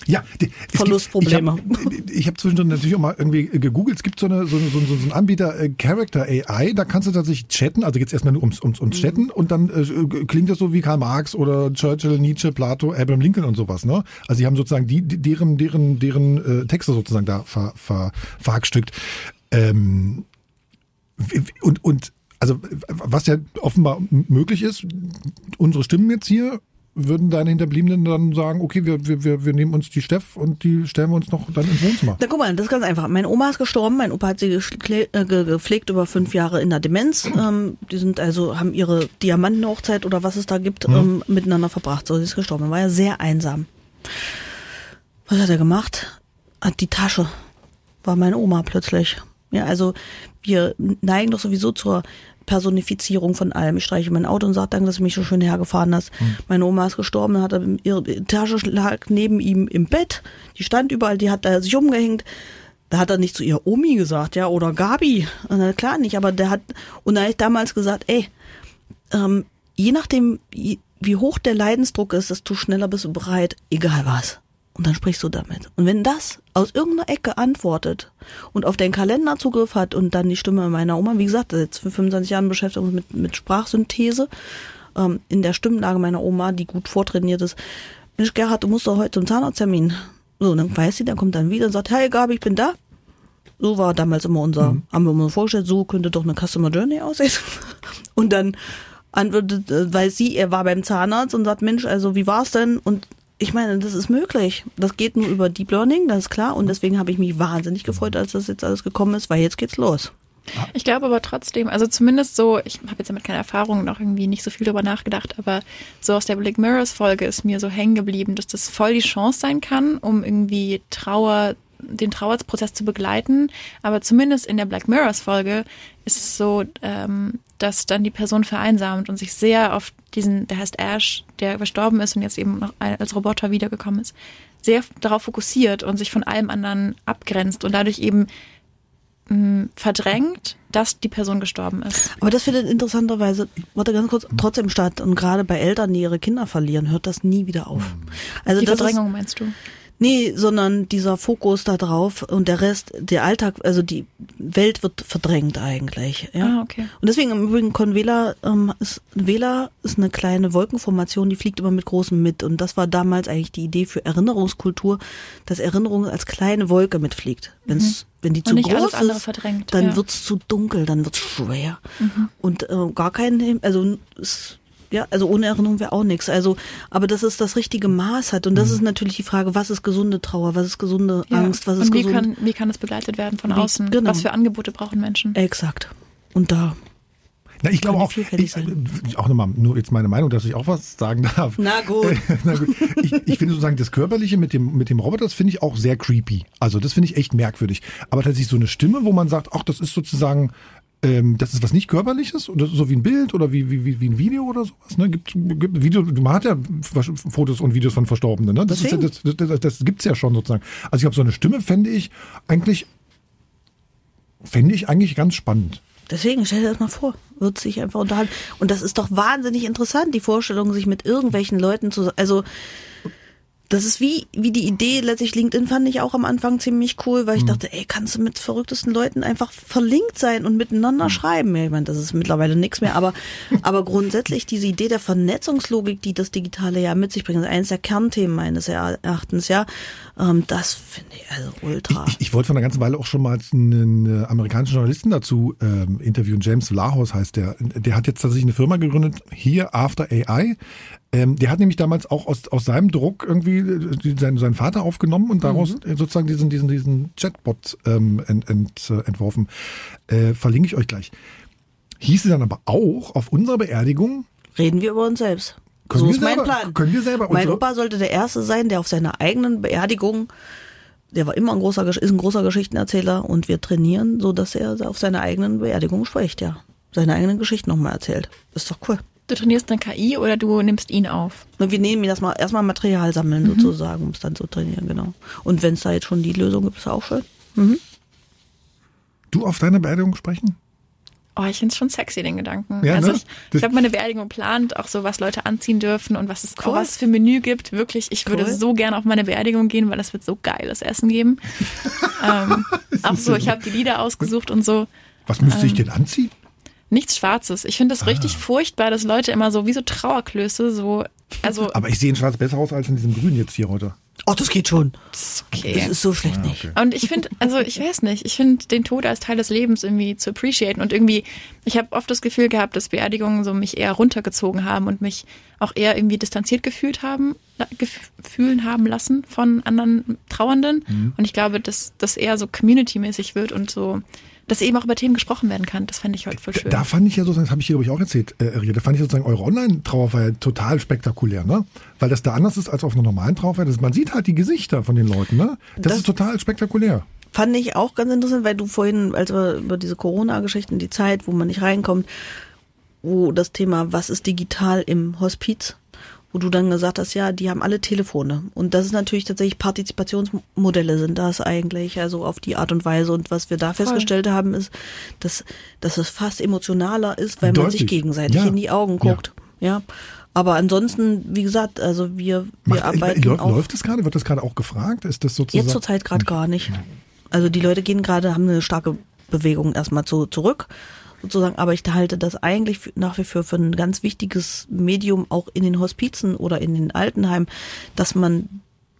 Ja, Verlustprobleme. Gibt, ich habe hab zwischendrin natürlich auch mal irgendwie gegoogelt. Es gibt so, eine, so, so, so einen Anbieter, äh, Character AI, da kannst du tatsächlich chatten, also jetzt erstmal nur ums, ums, ums Chatten mhm. und dann äh, klingt das so wie Karl Marx oder Churchill, Nietzsche, Plato, Abraham Lincoln und sowas. Ne? Also die haben sozusagen die, die deren, deren, deren äh, Texte sozusagen da ver, ver, verhackstückt. Ähm, und, und also was ja offenbar möglich ist, unsere Stimmen jetzt hier würden deine Hinterbliebenen dann sagen, okay, wir, wir, wir nehmen uns die Steff und die stellen wir uns noch dann ins Wohnzimmer? Na guck mal, das ist ganz einfach. Meine Oma ist gestorben, mein Opa hat sie äh, gepflegt über fünf Jahre in der Demenz. Ähm, die sind also, haben ihre Diamantenhochzeit oder was es da gibt, ähm, miteinander verbracht. So, sie ist gestorben. War ja sehr einsam. Was hat er gemacht? Hat die Tasche. War meine Oma plötzlich. Ja, also wir neigen doch sowieso zur Personifizierung von allem. Ich streiche mein Auto und sage danke, dass du mich so schön hergefahren hast. Mhm. Meine Oma ist gestorben, hat ihre Tasche lag neben ihm im Bett. Die stand überall, die hat da sich umgehängt. Da hat er nicht zu ihr Omi gesagt, ja, oder Gabi. Na klar nicht, aber der hat, und da habe ich damals gesagt, ey, ähm, je nachdem, wie hoch der Leidensdruck ist, desto schneller bist du bereit, egal was. Und dann sprichst du damit. Und wenn das aus irgendeiner Ecke antwortet und auf den Kalender Zugriff hat und dann die Stimme meiner Oma, wie gesagt, jetzt für 25 Jahren Beschäftigung mit, mit Sprachsynthese, ähm, in der Stimmlage meiner Oma, die gut vortrainiert ist, Mensch, Gerhard, du musst doch heute zum Zahnarzttermin. So, dann weiß sie, dann kommt dann wieder und sagt, hey Gabi, ich bin da. So war damals immer unser, mhm. haben wir uns vorgestellt, so könnte doch eine Customer Journey aussehen. Und dann antwortet, äh, weil sie, er war beim Zahnarzt und sagt, Mensch, also wie war's denn? Und ich meine, das ist möglich. Das geht nur über Deep Learning, das ist klar. Und deswegen habe ich mich wahnsinnig gefreut, als das jetzt alles gekommen ist, weil jetzt geht's los. Ich glaube aber trotzdem, also zumindest so, ich habe jetzt damit keine Erfahrung, noch irgendwie nicht so viel darüber nachgedacht, aber so aus der Black Mirrors Folge ist mir so hängen geblieben, dass das voll die Chance sein kann, um irgendwie Trauer den Trauerprozess zu begleiten. Aber zumindest in der Black Mirrors Folge ist es so, ähm, dass dann die Person vereinsamt und sich sehr auf diesen, der heißt Ash, der verstorben ist und jetzt eben noch als Roboter wiedergekommen ist, sehr darauf fokussiert und sich von allem anderen abgrenzt und dadurch eben mh, mm, verdrängt, dass die Person gestorben ist. Aber das findet interessanterweise, warte ganz kurz, trotzdem statt. Und gerade bei Eltern, die ihre Kinder verlieren, hört das nie wieder auf. Also die Verdrängung ist, meinst du? Nee, sondern dieser Fokus da drauf und der Rest, der Alltag, also die Welt wird verdrängt eigentlich. Ja? Ah, okay. Und deswegen im Übrigen Convela ähm, ist Vela ist eine kleine Wolkenformation, die fliegt immer mit großem mit. Und das war damals eigentlich die Idee für Erinnerungskultur, dass Erinnerung als kleine Wolke mitfliegt. Wenn's, mhm. Wenn die zu groß ist, verdrängt, dann ja. wird's zu dunkel, dann wird's schwer. Mhm. Und äh, gar kein, also es ja, also ohne Erinnerung wäre auch nichts. Also, aber dass es das richtige Maß hat. Und das mhm. ist natürlich die Frage, was ist gesunde Trauer, was ist gesunde ja. Angst, was ist und wie gesund. Kann, wie kann es begleitet werden von wie, außen? Genau. Was für Angebote brauchen Menschen? Exakt. Und da na, ich glaube auch, ich, auch nochmal, nur jetzt meine Meinung, dass ich auch was sagen darf. Na gut. Na gut. Ich, ich finde sozusagen das Körperliche mit dem, mit dem Roboter, das finde ich auch sehr creepy. Also das finde ich echt merkwürdig. Aber tatsächlich so eine Stimme, wo man sagt, ach, das ist sozusagen ähm, das ist was nicht körperliches, oder so wie ein Bild oder wie, wie, wie ein Video oder sowas. Ne? Gibt, gibt Video, man hat ja Fotos und Videos von Verstorbenen. Ne? Das, ist, das, das, das, das gibt's ja schon sozusagen. Also ich habe so eine Stimme, fände ich eigentlich, fände ich eigentlich ganz spannend. Deswegen stell dir das mal vor, wird sich einfach unterhalten. Und das ist doch wahnsinnig interessant, die Vorstellung, sich mit irgendwelchen Leuten zu, also das ist wie, wie die Idee, letztlich LinkedIn fand ich auch am Anfang ziemlich cool, weil ich mhm. dachte, ey, kannst du mit verrücktesten Leuten einfach verlinkt sein und miteinander mhm. schreiben? Ja, ich meine, das ist mittlerweile nichts mehr, aber, aber grundsätzlich diese Idee der Vernetzungslogik, die das Digitale ja mit sich bringt, ist eines der Kernthemen meines Erachtens, ja, ähm, das finde ich also ultra. Ich, ich, wollte vor einer ganzen Weile auch schon mal einen amerikanischen Journalisten dazu ähm, interviewen, James Lahos heißt der. Der hat jetzt tatsächlich eine Firma gegründet, hier After AI. Ähm, der hat nämlich damals auch aus, aus seinem Druck irgendwie äh, seinen, seinen Vater aufgenommen und daraus mhm. sozusagen diesen, diesen, diesen Chatbot ähm, ent, ent, äh, entworfen. Äh, verlinke ich euch gleich. Hieße dann aber auch auf unserer Beerdigung. Reden wir über uns selbst. Können so ist selber, mein Plan. Können wir selber mein Opa sollte der Erste sein, der auf seiner eigenen Beerdigung, der war immer ein großer, ist ein großer Geschichtenerzähler und wir trainieren, so dass er auf seiner eigenen Beerdigung spricht, ja. Seine eigenen Geschichten nochmal erzählt. Das ist doch cool. Du trainierst eine KI oder du nimmst ihn auf? Wir nehmen das mal erstmal Material sammeln mhm. sozusagen, um es dann zu trainieren, genau. Und wenn es da jetzt schon die Lösung gibt, ist auch schön. Mhm. Du auf deiner Beerdigung sprechen? Oh, ich finde es schon sexy, den Gedanken. Ja, also ne? ich, ich habe meine Beerdigung geplant, auch so, was Leute anziehen dürfen und was es Cool. was für Menü gibt. Wirklich, ich würde Cool. so gerne auf meine Beerdigung gehen, weil es wird so geiles Essen geben. ähm, auch so, ich habe die Lieder ausgesucht und so. Was müsste Ähm, ich denn anziehen? Nichts Schwarzes. Ich finde das Ah. richtig furchtbar, dass Leute immer so wie so Trauerklöße so, also Aber ich sehe in Schwarz besser aus als in diesem Grün jetzt hier heute. Oh, das geht schon. ist Das okay. ist so schlecht nicht. Und ich finde, also ich weiß nicht, ich finde den Tod als Teil des Lebens irgendwie zu appreciaten und irgendwie, ich habe oft das Gefühl gehabt, dass Beerdigungen so mich eher runtergezogen haben und mich auch eher irgendwie distanziert gefühlt haben, la- gef- fühlen haben lassen von anderen Trauernden. Mhm. Und ich glaube, dass das eher so community-mäßig wird und so, dass eben auch über Themen gesprochen werden kann. Das fände ich heute voll schön. Da fand ich ja sozusagen, das habe ich hier glaube ich auch erzählt, äh, Ria, da fand ich sozusagen eure Online-Trauerfeier total spektakulär, ne? Weil das da anders ist als auf einer normalen Trauerfeier. Das, man sieht halt die Gesichter von den Leuten, ne? Das, Das- ist total spektakulär. Fand ich auch ganz interessant, weil du vorhin, als wir über diese Corona-Geschichten, die Zeit, wo man nicht reinkommt, wo das Thema, was ist digital im Hospiz, wo du dann gesagt hast, ja, die haben alle Telefone. Und das ist natürlich tatsächlich Partizipationsmodelle sind das eigentlich, also auf die Art und Weise. Und was wir da festgestellt haben, ist, dass, dass es fast emotionaler ist, weil man Deutlich. sich gegenseitig Ja. in die Augen Ja. guckt. Ja. Aber ansonsten, wie gesagt, also wir, wir Macht, arbeiten läuft, auch. läuft das gerade? Wird das gerade auch gefragt? Ist das sozusagen? Jetzt zurzeit gerade gar nicht. Also die Leute gehen gerade, haben eine starke Bewegung erstmal zu, zurück, sozusagen. Aber ich halte das eigentlich nach wie vor für ein ganz wichtiges Medium auch in den Hospizen oder in den Altenheimen, dass man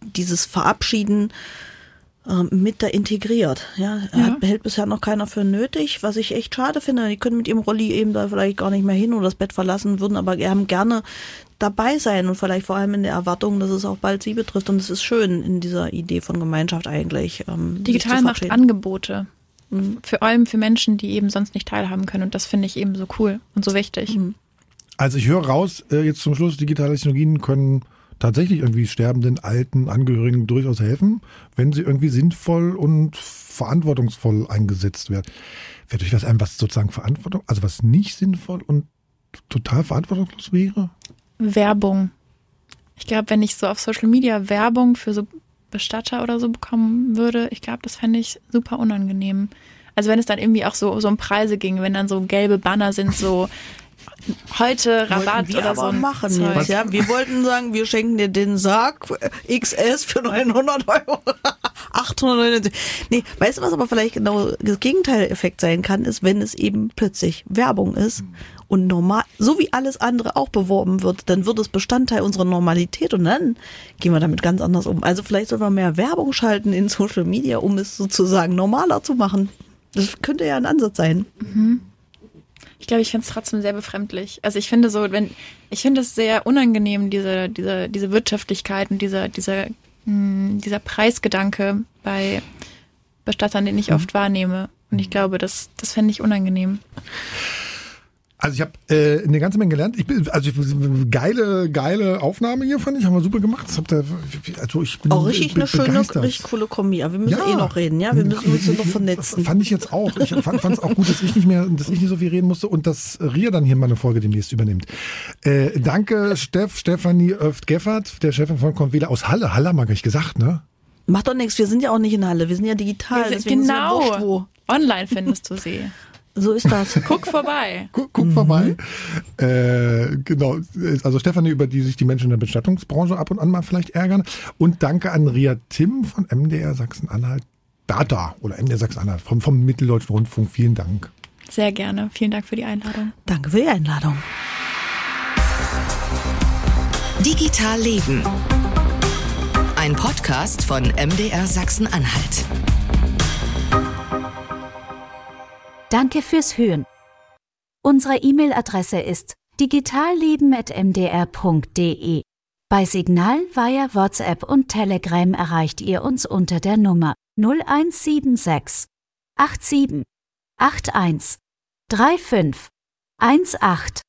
dieses Verabschieden ähm, mit da integriert. Ja, Hat, hält bisher noch keiner für nötig, was ich echt schade finde. Die können mit ihrem Rolli eben da vielleicht gar nicht mehr hin oder das Bett verlassen, würden aber haben gerne dabei sein und vielleicht vor allem in der Erwartung, dass es auch bald sie betrifft. Und es ist schön in dieser Idee von Gemeinschaft eigentlich. Ähm, Digital macht verabschieden. Angebote. Vor allem für Menschen, die eben sonst nicht teilhaben können. Und das finde ich eben so cool und so wichtig. Also ich höre raus, äh, jetzt zum Schluss, digitale Technologien können tatsächlich irgendwie sterbenden, alten Angehörigen durchaus helfen, wenn sie irgendwie sinnvoll und verantwortungsvoll eingesetzt werden. Fällt euch was ein, was sozusagen Verantwortung, also was nicht sinnvoll und total verantwortungslos wäre? Werbung. Ich glaube, wenn ich so auf Social Media Werbung für so Bestatter oder so bekommen würde, ich glaube, das fände ich super unangenehm. Also wenn es dann irgendwie auch so, so um Preise ging, wenn dann so gelbe Banner sind, so heute Rabatt oder so. ein machen Zeug. jetzt, ja. Wir wollten sagen, wir schenken dir den Sarg äh, XS für 900 Euro. 899. Nee, weißt du, was aber vielleicht genau das Gegenteileffekt sein kann, ist, wenn es eben plötzlich Werbung ist und normal, so wie alles andere auch beworben wird, dann wird es Bestandteil unserer Normalität und dann gehen wir damit ganz anders um. Also vielleicht sollten wir mehr Werbung schalten in Social Media, um es sozusagen normaler zu machen. Das könnte ja ein Ansatz sein. Ich glaube, ich finde es trotzdem sehr befremdlich. Also ich finde so, wenn ich finde es sehr unangenehm, diese, diese, diese Wirtschaftlichkeit und dieser, dieser, mh, dieser Preisgedanke bei Bestattern, den ich oft wahrnehme. Und ich glaube, das, das fände ich unangenehm. Also ich habe äh, eine ganze Menge gelernt. Ich bin, also ich, geile, geile Aufnahme hier fand ich, haben wir super gemacht. Das habt ihr, also ich bin Auch richtig be- eine schöne, begeistert. richtig coole Kombi. Aber wir müssen eh noch reden, ja? Wir müssen uns noch vernetzen. Fand ich jetzt auch. Ich fand es auch gut, dass ich nicht mehr, dass ich nicht so viel reden musste und dass Ria dann hier mal eine Folge demnächst übernimmt. Äh, danke, Steff, Stefanie Öft-Geffert, der Chefin von Convela aus Halle. Halle haben wir gar nicht gesagt, ne? Macht doch nichts, wir sind ja auch nicht in Halle, wir sind ja digital. Wir sind- deswegen ist ja wurscht, genau. wo. Online findest du sie. So ist das. Guck vorbei. Guck, guck vorbei. Äh, genau. Also Stefanie, über die sich die Menschen in der Bestattungsbranche ab und an mal vielleicht ärgern. Und danke an Ria Tim von MDR Sachsen-Anhalt. Data oder MDR Sachsen-Anhalt vom, vom Mitteldeutschen Rundfunk. Vielen Dank. Sehr gerne. Vielen Dank für die Einladung. Danke für die Einladung. Digital Leben. Ein Podcast von MDR Sachsen-Anhalt. Danke fürs Hören. Unsere E-Mail-Adresse ist digitalleben.mdr.de. Bei Signal via WhatsApp und Telegram erreicht ihr uns unter der Nummer 0176 87 81 35 18.